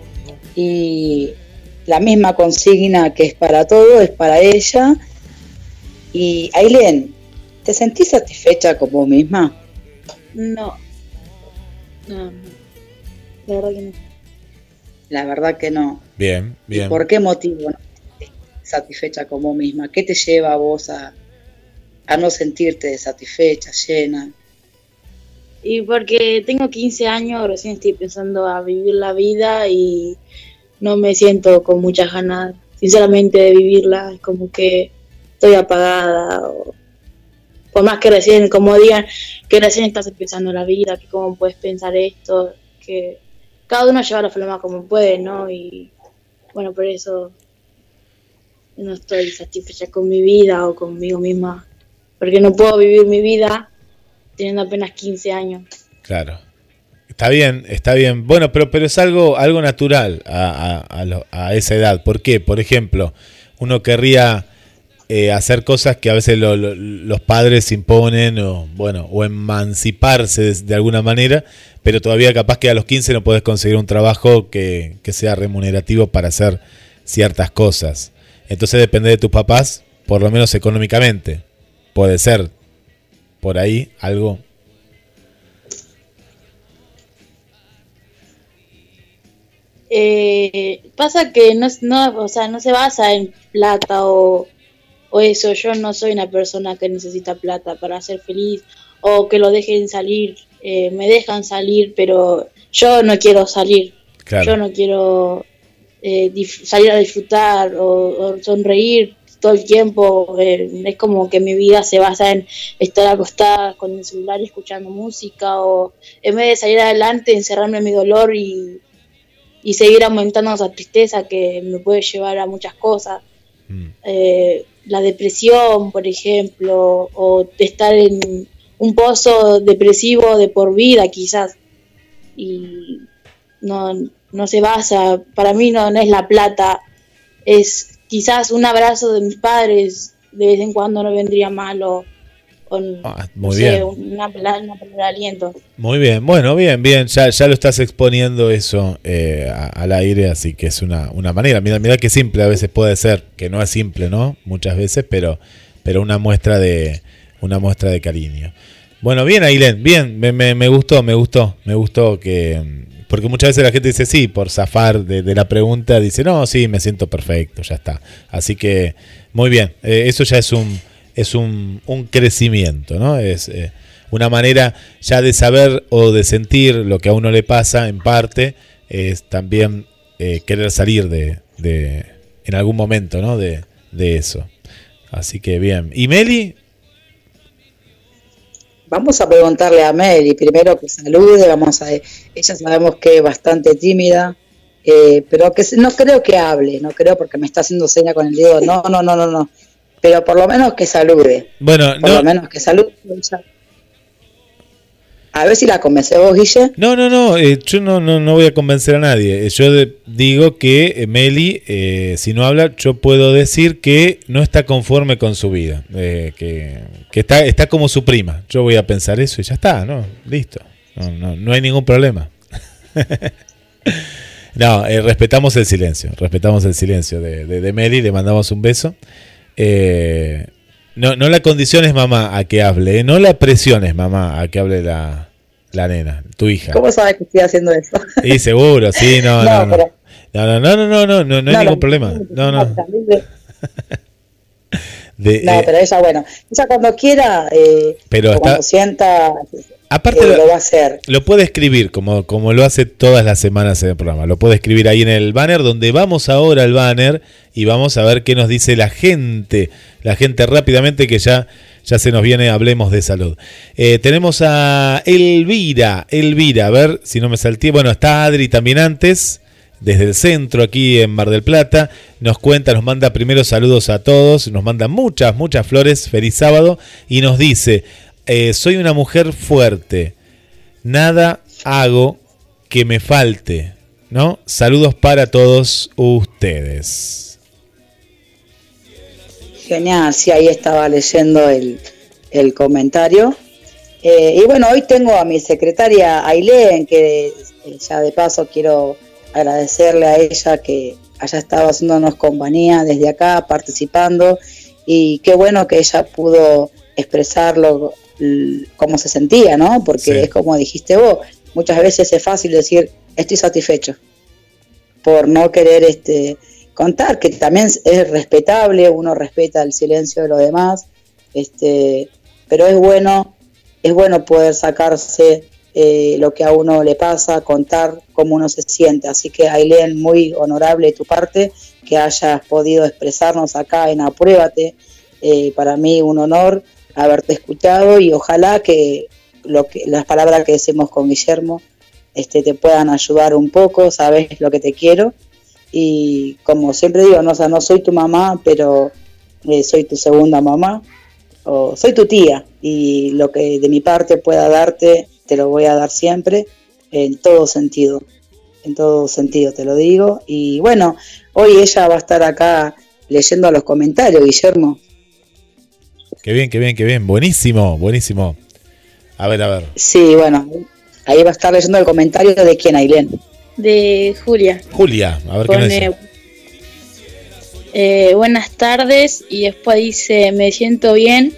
y la misma consigna que es para todo es para ella. Y Ailén, ¿te sentís satisfecha con vos misma? No. No, no. La verdad que no. La verdad que no. Bien, ¿Y bien. ¿Por qué motivo no te sentís satisfecha con vos misma? ¿Qué te lleva a vos a, a no sentirte satisfecha, llena? Y porque tengo 15 años, recién estoy pensando a vivir la vida y no me siento con muchas ganas, sinceramente, de vivirla. Es como que estoy apagada. o- por más que recién, como digan, que recién estás empezando la vida, que cómo puedes pensar esto, que cada uno lleva la forma como puede, ¿no? Y bueno, por eso no estoy satisfecha con mi vida o conmigo misma, porque no puedo vivir mi vida teniendo apenas 15 años. Claro. Está bien, está bien. Bueno, pero, pero es algo, algo natural a, a- a lo- a esa edad. ¿Por qué? Por ejemplo, uno querría eh, hacer cosas que a veces lo- lo- los padres imponen o, bueno, o emanciparse de, de alguna manera, pero todavía capaz que a los 15 no puedes conseguir un trabajo que, que sea remunerativo para hacer ciertas cosas. Entonces depende de tus papás, por lo menos económicamente. Puede ser por ahí algo Eh, pasa que no, no, o sea, no se basa en plata o, o eso. Yo no soy una persona que necesita plata para ser feliz o que lo dejen salir. Eh, me dejan salir, pero yo no quiero salir. Claro. Yo no quiero eh, salir a disfrutar o, o sonreír todo el tiempo. Eh, es como que mi vida se basa en estar acostada con el celular y escuchando música o en vez de salir adelante, encerrarme en mi dolor y, y seguir aumentando esa tristeza que me puede llevar a muchas cosas. Mm. Eh, la depresión, por ejemplo, o estar en un pozo depresivo de por vida quizás. Y no, no se basa, para mí no, no es la plata, es quizás un abrazo de mis padres de vez en cuando no vendría mal no Ah, muy sé, bien. una, pala- una palabra de aliento. Muy bien, bueno, bien, bien, ya, ya lo estás exponiendo eso eh, a- al aire, así que es una, una manera. Mira, mira qué simple a veces puede ser, que no es simple, ¿no? Muchas veces, pero, pero una muestra de una muestra de cariño. Bueno, bien, Ailén, bien, me, me, me gustó, me gustó, me gustó que. Porque muchas veces la gente dice sí, por zafar de, de la pregunta, dice no, sí, me siento perfecto, ya está. Así que, muy bien, eh, eso ya es un, es un, un crecimiento, ¿no? Es, eh, una manera ya de saber o de sentir lo que a uno le pasa en parte es también eh, querer salir de, de, en algún momento, ¿no? De, de eso. Así que bien. ¿Y Meli? Vamos a preguntarle a Meli primero que salude, vamos a ella sabemos que es bastante tímida, eh, pero que no creo que hable, no creo porque me está haciendo seña con el dedo, no, no, no, no, no, pero por lo menos que salude. Bueno, por lo menos que salude. A ver si la convence vos, Guille. No, no, no, eh, yo no, no, no, voy a convencer a nadie. Eh, yo digo que eh, Meli, si no habla, yo puedo decir que no está conforme con su vida, que, que, está, está como su prima. Yo voy a pensar eso y ya está, ¿no? Listo. No, no, no hay ningún problema. <laughs> no, respetamos el silencio, respetamos el silencio de, de, de Meli, le mandamos un beso. No, no la condiciones, mamá, a que hable, no la presiones, mamá, a que hable la, la nena, tu hija. ¿Cómo sabes que estoy haciendo eso? Sí, seguro, sí, no, <laughs> no, no. No, no, no, no, no, no, no, hay ningún problema. No, no. <laughs> De, no, eh, pero ella, bueno, ella cuando quiera, eh, pero está, cuando sienta, aparte eh, lo, va a hacer. Lo puede escribir, como, como lo hace todas las semanas en el programa. Lo puede escribir ahí en el banner, donde vamos ahora al banner y vamos a ver qué nos dice la gente. La gente rápidamente que ya ya se nos viene, hablemos de salud. Eh, tenemos a Elvira, Elvira, a ver si no me salté. Bueno, está Adri también antes, desde el centro aquí en Mar del Plata. Nos cuenta, nos manda primero saludos a todos, nos manda muchas, muchas flores, feliz sábado, y nos dice, eh, soy una mujer fuerte, nada hago que me falte, ¿no? Saludos para todos ustedes. Genial, sí, ahí estaba leyendo el, comentario. Eh, y bueno, hoy tengo a mi secretaria Ailén, que eh, ya de paso quiero agradecerle a ella que haya estado haciéndonos compañía desde acá, participando, y qué bueno que ella pudo expresarlo cómo se sentía, ¿no? Porque es como dijiste vos, muchas veces es fácil decir estoy satisfecho por no querer este contar, que también es respetable, uno respeta el silencio de los demás, este, pero es bueno, es bueno poder sacarse eh, lo que a uno le pasa, contar cómo uno se siente. Así que Ailén, muy honorable de tu parte que hayas podido expresarnos acá en Apruébate. Eh, para mí un honor haberte escuchado y ojalá que, lo que las palabras que decimos con Guillermo este, te puedan ayudar un poco, sabes lo que te quiero y como siempre digo, no, no soy tu mamá, pero eh, soy tu segunda mamá, o soy tu tía, y lo que de mi parte pueda darte, te lo voy a dar siempre, en todo sentido, en todo sentido te lo digo. Y bueno, hoy ella va a estar acá leyendo los comentarios, Guillermo. Qué bien, qué bien, qué bien, buenísimo, buenísimo. A ver, a ver. Sí, bueno, ahí va a estar leyendo el comentario de quién, Ailén de Julia. Julia, a ver qué dice. Eh, buenas tardes y después dice, me siento bien,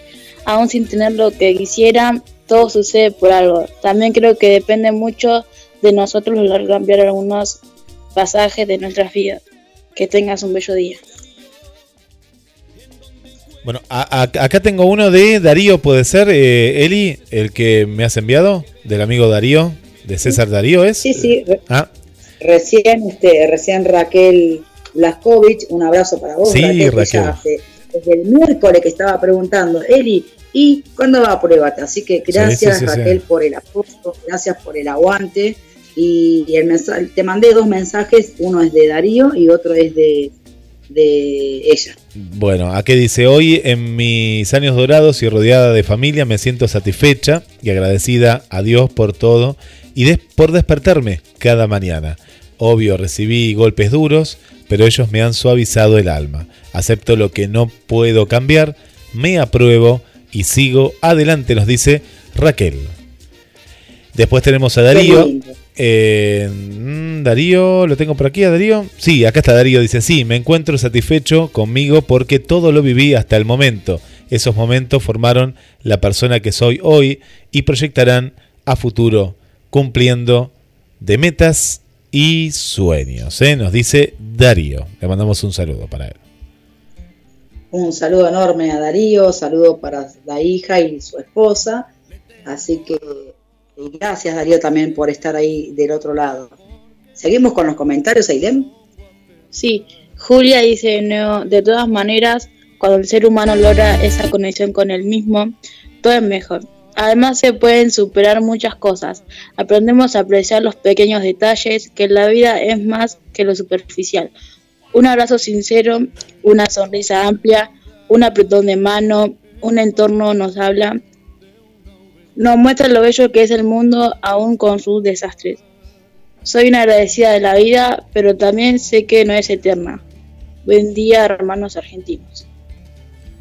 aún sin tener lo que quisiera, todo sucede por algo. También creo que depende mucho de nosotros cambiar algunos pasajes de nuestras vidas. Que tengas un bello día. Bueno, acá tengo uno de Darío, puede ser, eh, Eli, el que me has enviado, del amigo Darío, de César Darío, ¿es? Sí, sí. Ah, Recién, este, recién Raquel Blaskovic, un abrazo para vos. Sí, Raquel. desde el miércoles que estaba preguntando, Eli, ¿y cuándo va a pruebate? Así que gracias Raquel por el apoyo, gracias por el aguante. Y, el mensaje, te mandé dos mensajes, uno es de Darío y otro es de, de ella. Bueno, aquí dice, hoy en mis años dorados y rodeada de familia me siento satisfecha y agradecida a Dios por todo y por despertarme cada mañana. Obvio, recibí golpes duros, pero ellos me han suavizado el alma. Acepto lo que no puedo cambiar, me apruebo y sigo adelante, nos dice Raquel. Después tenemos a Darío. Eh, mm, Darío, ¿lo tengo por aquí a Darío? Sí, acá está Darío, dice, sí, me encuentro satisfecho conmigo porque todo lo viví hasta el momento. Esos momentos formaron la persona que soy hoy y proyectarán a futuro cumpliendo de metas y sueños. ¿eh? Nos dice Darío. Le mandamos un saludo para él. Un saludo enorme a Darío, saludo para la hija y su esposa. Así que y gracias Darío también por estar ahí del otro lado. Seguimos con los comentarios, Ailem. Sí, Julia dice, no, de todas maneras, cuando el ser humano logra esa conexión con él mismo, todo es mejor. Además se pueden superar muchas cosas. Aprendemos a apreciar los pequeños detalles, que la vida es más que lo superficial. Un abrazo sincero, una sonrisa amplia, un apretón de mano, un entorno nos habla, nos muestra lo bello que es el mundo aún con sus desastres. Soy una agradecida de la vida, pero también sé que no es eterna. Buen día, hermanos argentinos.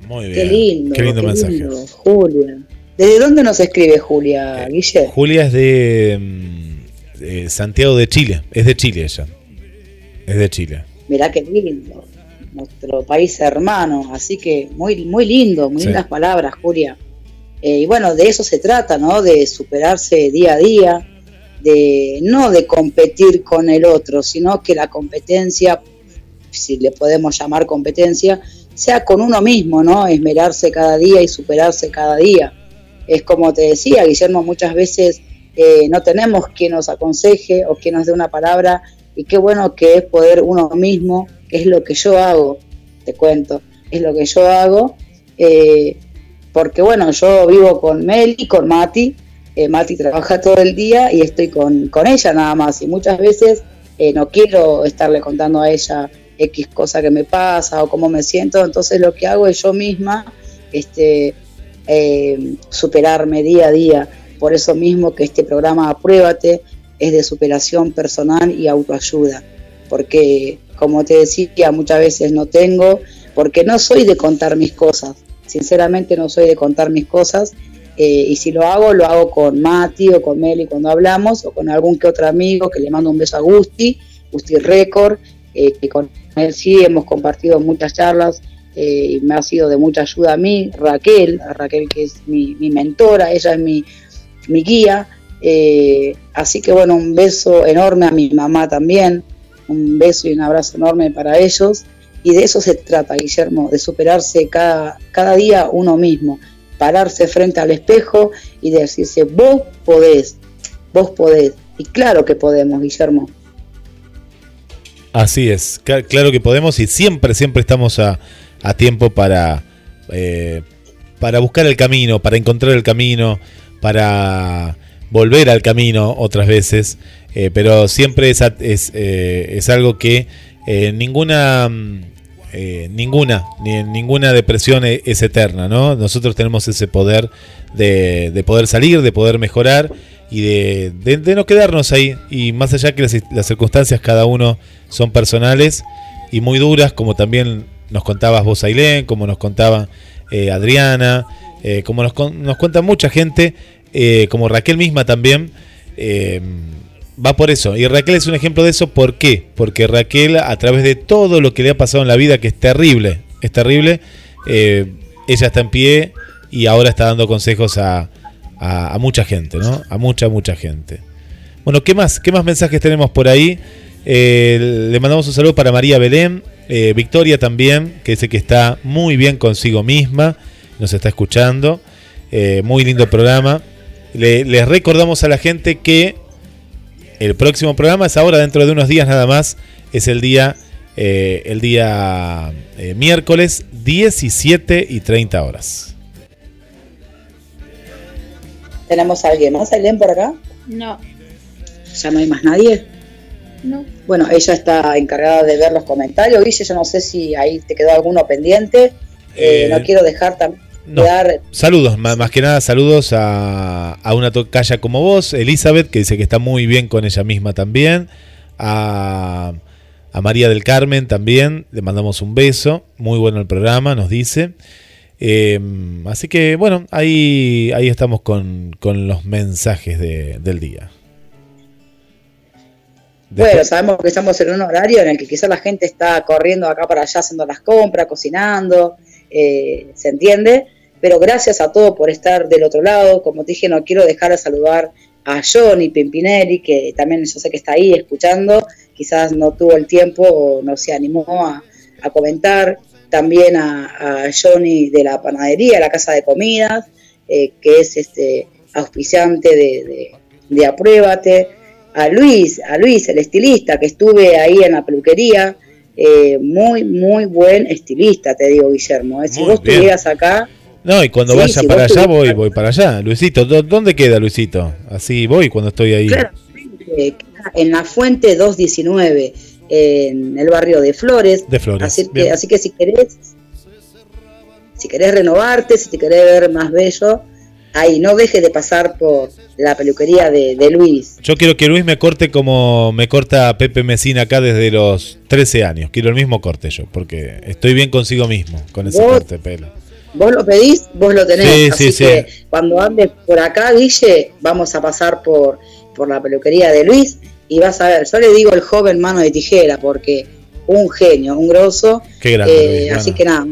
Muy bien. Qué lindo. Qué lindo mensaje. lindo, Julia. ¿Desde dónde nos escribe Julia, Eh, Guille? Julia es de, mm, de Santiago de Chile. Es de Chile ella. Es de Chile. Mirá qué lindo. Nuestro país hermano. Así que muy, muy lindo, muy Sí. lindas palabras, Julia. Eh, y bueno, de eso se trata, ¿no? De superarse día a día, de no de competir con el otro, sino que la competencia, si le podemos llamar competencia, sea con uno mismo, ¿no? Esmerarse cada día y superarse cada día. Es como te decía, Guillermo, muchas veces eh, no tenemos quien nos aconseje o quien nos dé una palabra y qué bueno que es poder uno mismo, que es lo que yo hago, te cuento, es lo que yo hago, eh, porque bueno, yo vivo con Meli, con Mati, eh, Mati trabaja todo el día y estoy con, con ella nada más, y muchas veces eh, no quiero estarle contando a ella X cosa que me pasa o cómo me siento, entonces lo que hago es yo misma este, eh, superarme día a día. Por eso mismo que este programa Apruébate es de superación personal y autoayuda. Porque, como te decía, muchas veces no tengo, porque no soy de contar mis cosas. Sinceramente no soy de contar mis cosas. eh, y si lo hago, lo hago con Mati o con Meli cuando hablamos, o con algún que otro amigo que le mando un beso a Gusti, Gusti Record, eh, que con él sí hemos compartido muchas charlas eh, y me ha sido de mucha ayuda a mí, Raquel, a Raquel que es mi, mi mentora, ella es mi, mi guía. así que bueno, un beso enorme a mi mamá también, un beso y un abrazo enorme para ellos. Y de eso se trata, Guillermo, de superarse cada, cada día uno mismo, pararse frente al espejo y decirse, vos podés, vos podés. Y claro que podemos, Guillermo. Así es, Cla- claro que podemos y siempre, siempre estamos a, a tiempo para, eh, para buscar el camino, para encontrar el camino, para volver al camino otras veces, eh, pero siempre es, es, eh, es algo que ninguna, mm, eh, ninguna, ni, ninguna depresión e- es eterna, ¿no? Nosotros tenemos ese poder de, de poder salir, de poder mejorar y de, de- no quedarnos ahí. Y más allá que las, las circunstancias cada uno son personales y muy duras, como también nos contabas vos, Ailén, como nos contaba eh, Adriana, eh, como nos, nos cuenta mucha gente, como Raquel misma también. Va por eso. Y Raquel es un ejemplo de eso. ¿Por qué? Porque Raquel, a través de todo lo que le ha pasado en la vida, que es terrible, es terrible, eh, ella está en pie y ahora está dando consejos a, a- mucha gente, ¿no? A mucha, mucha gente. Bueno, ¿qué más? ¿Qué más mensajes tenemos por ahí? Eh, le mandamos un saludo para María Belén, eh, Victoria también, que dice que está muy bien consigo misma, nos está escuchando. Muy lindo programa. Le- les recordamos a la gente que el próximo programa es ahora, dentro de unos días nada más. Es el día, eh, el día eh, miércoles 17 y 30 horas. ¿Tenemos a alguien más, Ailén, por acá? No, ¿Ya no hay más nadie? no. Bueno, ella está encargada de ver los comentarios. Guille, yo no sé si ahí te quedó alguno pendiente. Eh, Eh, no quiero dejar también no. dar Saludos, más que nada saludos a, a una tocaya como vos, Elizabeth, que dice que está muy bien con ella misma también. A, a María del Carmen también, le mandamos un beso. Muy bueno el programa, nos dice. Eh, así que bueno, ahí, ahí estamos con, con los mensajes de- del día. Bueno, sabemos que estamos en un horario en el que quizás la gente está corriendo acá para allá haciendo las compras, cocinando, eh, ¿se entiende? Pero gracias a todos por estar del otro lado. Como te dije, no quiero dejar de saludar a Johnny Pimpinelli, que también yo sé que está ahí escuchando. Quizás no tuvo el tiempo o no se animó a, a comentar. También a, a Johnny de la panadería, la casa de comidas, eh, que es este auspiciante de, de, de Apruébate, a Luis, a Luis, el estilista, que estuve ahí en la peluquería, eh, muy, muy buen estilista, te digo, Guillermo. eh. Si Muy vos bien. estuvieras acá, No, y cuando Sí, vaya si para allá, voy, voy para allá. Luisito, ¿dó- ¿dónde queda Luisito? Así voy cuando estoy ahí. claramente, queda en la Fuente 219, en el barrio de Flores. De Flores, Así que, así que si querés, si querés renovarte, si te querés ver más bello, ahí no dejes de pasar por la peluquería de, de Luis. Yo quiero que Luis me corte como me corta Pepe Mesina acá desde los 13 años. Quiero el mismo corte yo, porque estoy bien consigo mismo con ese Vos- corte de pelo. Vos lo pedís, vos lo tenés. Sí, Así sí, que cuando andes por acá, Guille, vamos a pasar por, por la peluquería de Luis y vas a ver, yo le digo el joven mano de tijera porque un genio, un grosso. Qué grande, Eh, Luis, así bueno. que nada,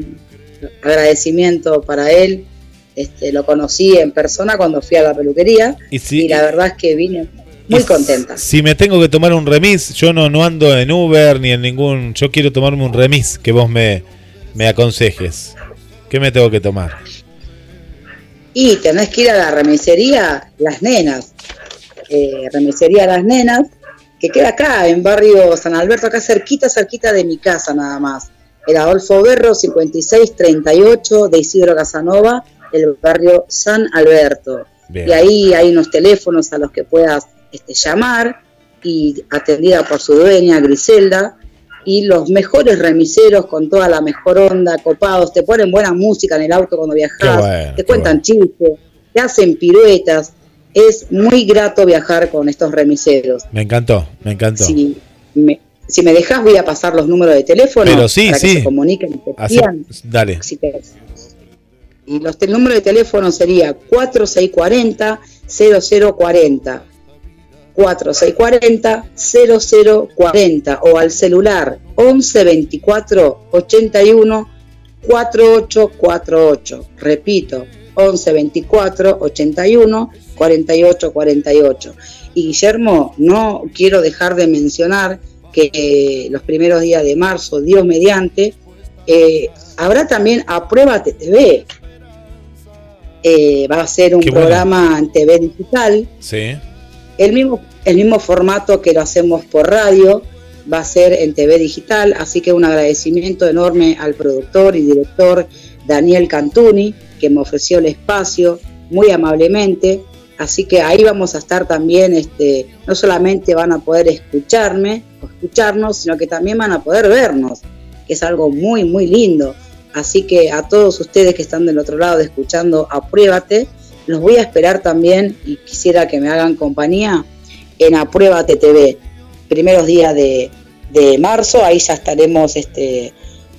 agradecimiento para él. Este, lo conocí en persona cuando fui a la peluquería Y si- la verdad es que vine muy Y contenta. Si me tengo que tomar un remis, yo no, no ando en Uber ni en ningún. Yo quiero tomarme un remis que vos me, me aconsejes. ¿Qué me tengo que tomar? Y tenés que ir a la remisería Las Nenas. Eh, remisería Las Nenas, que queda acá, en barrio San Alberto, acá cerquita, cerquita de mi casa nada más. El Adolfo Berro, 5638 de Isidro Casanova, el barrio San Alberto. Bien. Y ahí hay unos teléfonos a los que puedas este, llamar y atendida por su dueña, Griselda, y los mejores remiseros con toda la mejor onda, copados, te ponen buena música en el auto cuando viajas, bueno, te cuentan chistes, te hacen piruetas. Es muy grato viajar con estos remiseros. Me encantó, me encantó. Si me, si me dejas voy a pasar los números de teléfono Pero sí, para que sí. se comuniquen y te Así- dale. Que- y los, el número de teléfono sería 4640 0040 4640 0040 o al celular 1124 81 4848 repito 1124 81 48 48 y Guillermo no quiero dejar de mencionar que eh, los primeros días de marzo Dios mediante eh, habrá también Apruébate TV Eh, va a ser un Qué bueno. programa en TV digital Sí. El mismo, el mismo formato que lo hacemos por radio va a ser en TV digital, así que un agradecimiento enorme al productor y director Daniel Cantuni, que me ofreció el espacio muy amablemente. Así que ahí vamos a estar también, este, no solamente van a poder escucharme o escucharnos, sino que también van a poder vernos, que es algo muy, muy lindo. Así que a todos ustedes que están del otro lado escuchando Apruébate, los voy a esperar también y quisiera que me hagan compañía en Apruébate TV. Primeros días de, de marzo, ahí ya estaremos este,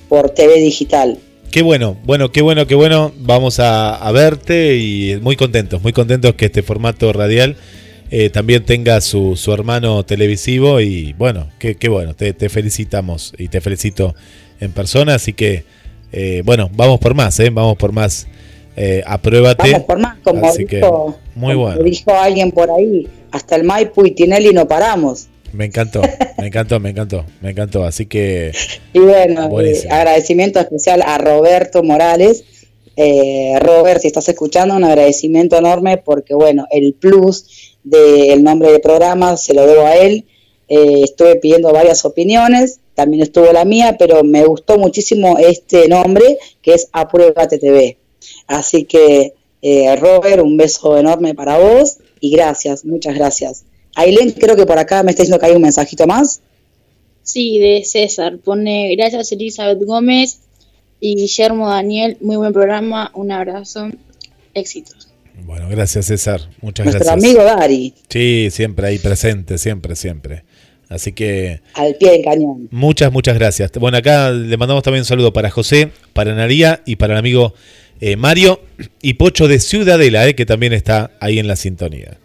por TV digital. Qué bueno, bueno, qué bueno, qué bueno. Vamos a, a verte y muy contentos, muy contentos que este formato radial eh, también tenga su, su hermano televisivo y bueno, qué, qué bueno, te, te felicitamos y te felicito en persona, así que eh, bueno, vamos por más, ¿eh? vamos por más. Eh, apruébate. Vamos por más, como, Así que, dijo, muy como bueno. dijo alguien por ahí, hasta el Maipo y Tinelli no paramos. Me encantó, me encantó, me encantó, me encantó. Así que <laughs> Y bueno, eh, Buenísimo. agradecimiento especial a Roberto Morales. Eh, Robert, si estás escuchando, un agradecimiento enorme porque, bueno, el plus del nombre del programa se lo debo a él. Eh, estuve pidiendo varias opiniones, también estuvo la mía, pero me gustó muchísimo este nombre que es Apruébate TV. Así que, eh, Robert, un beso enorme para vos y gracias, muchas gracias. Ailén, creo que por acá me está diciendo que hay un mensajito más. Sí, de César. Pone gracias Elizabeth Gómez y Guillermo Daniel. Muy buen programa. Un abrazo. Éxitos. bueno, gracias César, muchas Nuestro gracias. amigo Dari, Sí, siempre ahí presente, siempre, siempre. Así que al pie del cañón. muchas, muchas gracias. Bueno, acá le mandamos también un saludo para José, para Naría y para el amigo eh, Mario y Pocho de Ciudadela, eh, que también está ahí en la sintonía.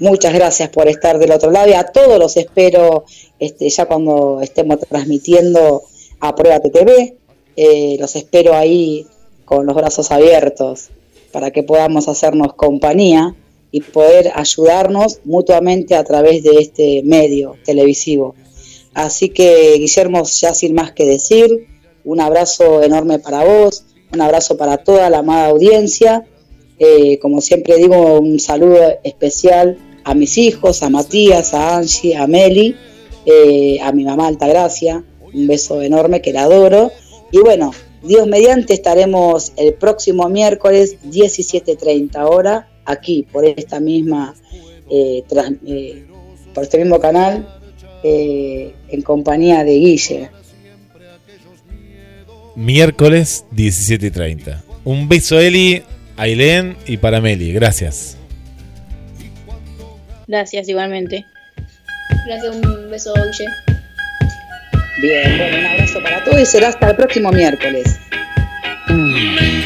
Muchas gracias por estar del otro lado y a todos los espero este, ya cuando estemos transmitiendo a Prueba TV. Eh, los espero ahí con los brazos abiertos para que podamos hacernos compañía y poder ayudarnos mutuamente a través de este medio televisivo. Así que, Guillermo, ya sin más que decir, un abrazo enorme para vos, un abrazo para toda la amada audiencia Eh, como siempre digo, un saludo especial a mis hijos, a Matías, a Angie, a Meli, eh, a mi mamá Altagracia, un beso enorme que la adoro. Y bueno, Dios mediante estaremos el próximo miércoles 17.30 hora aquí por esta misma eh, eh, por este mismo canal en compañía de Guille. Miércoles 17.30. Un beso Eli, Ailén y para Meli. Gracias. Gracias igualmente. Gracias, un beso, Guille. Bien, bueno, un abrazo para todos y será hasta el próximo miércoles. Descarga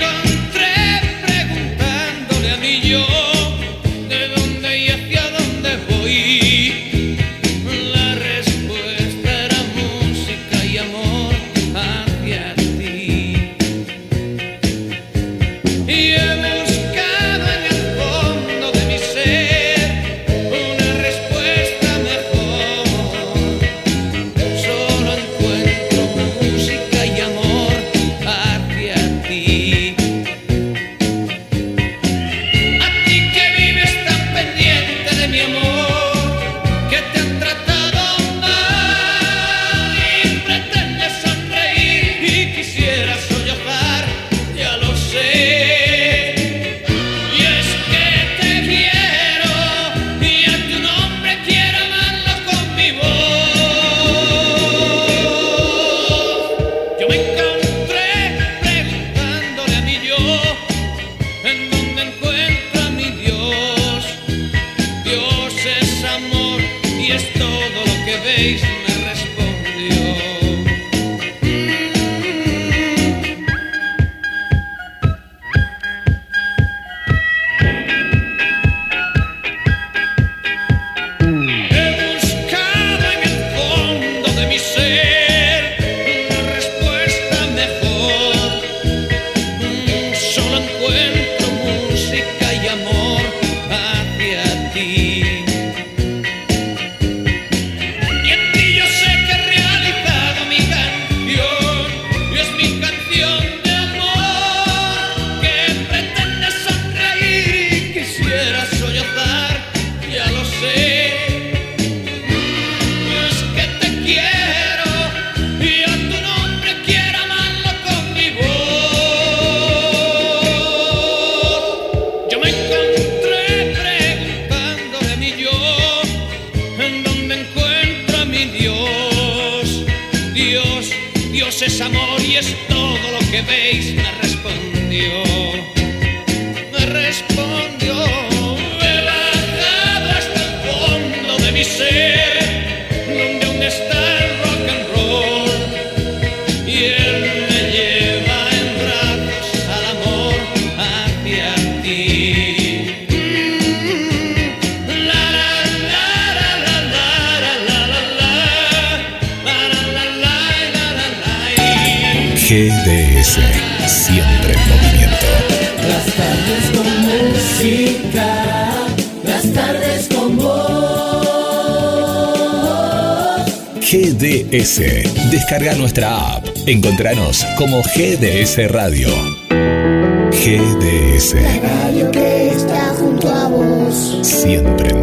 Encontranos como GDS Radio. GDS. La radio que está junto a vos. Siempre.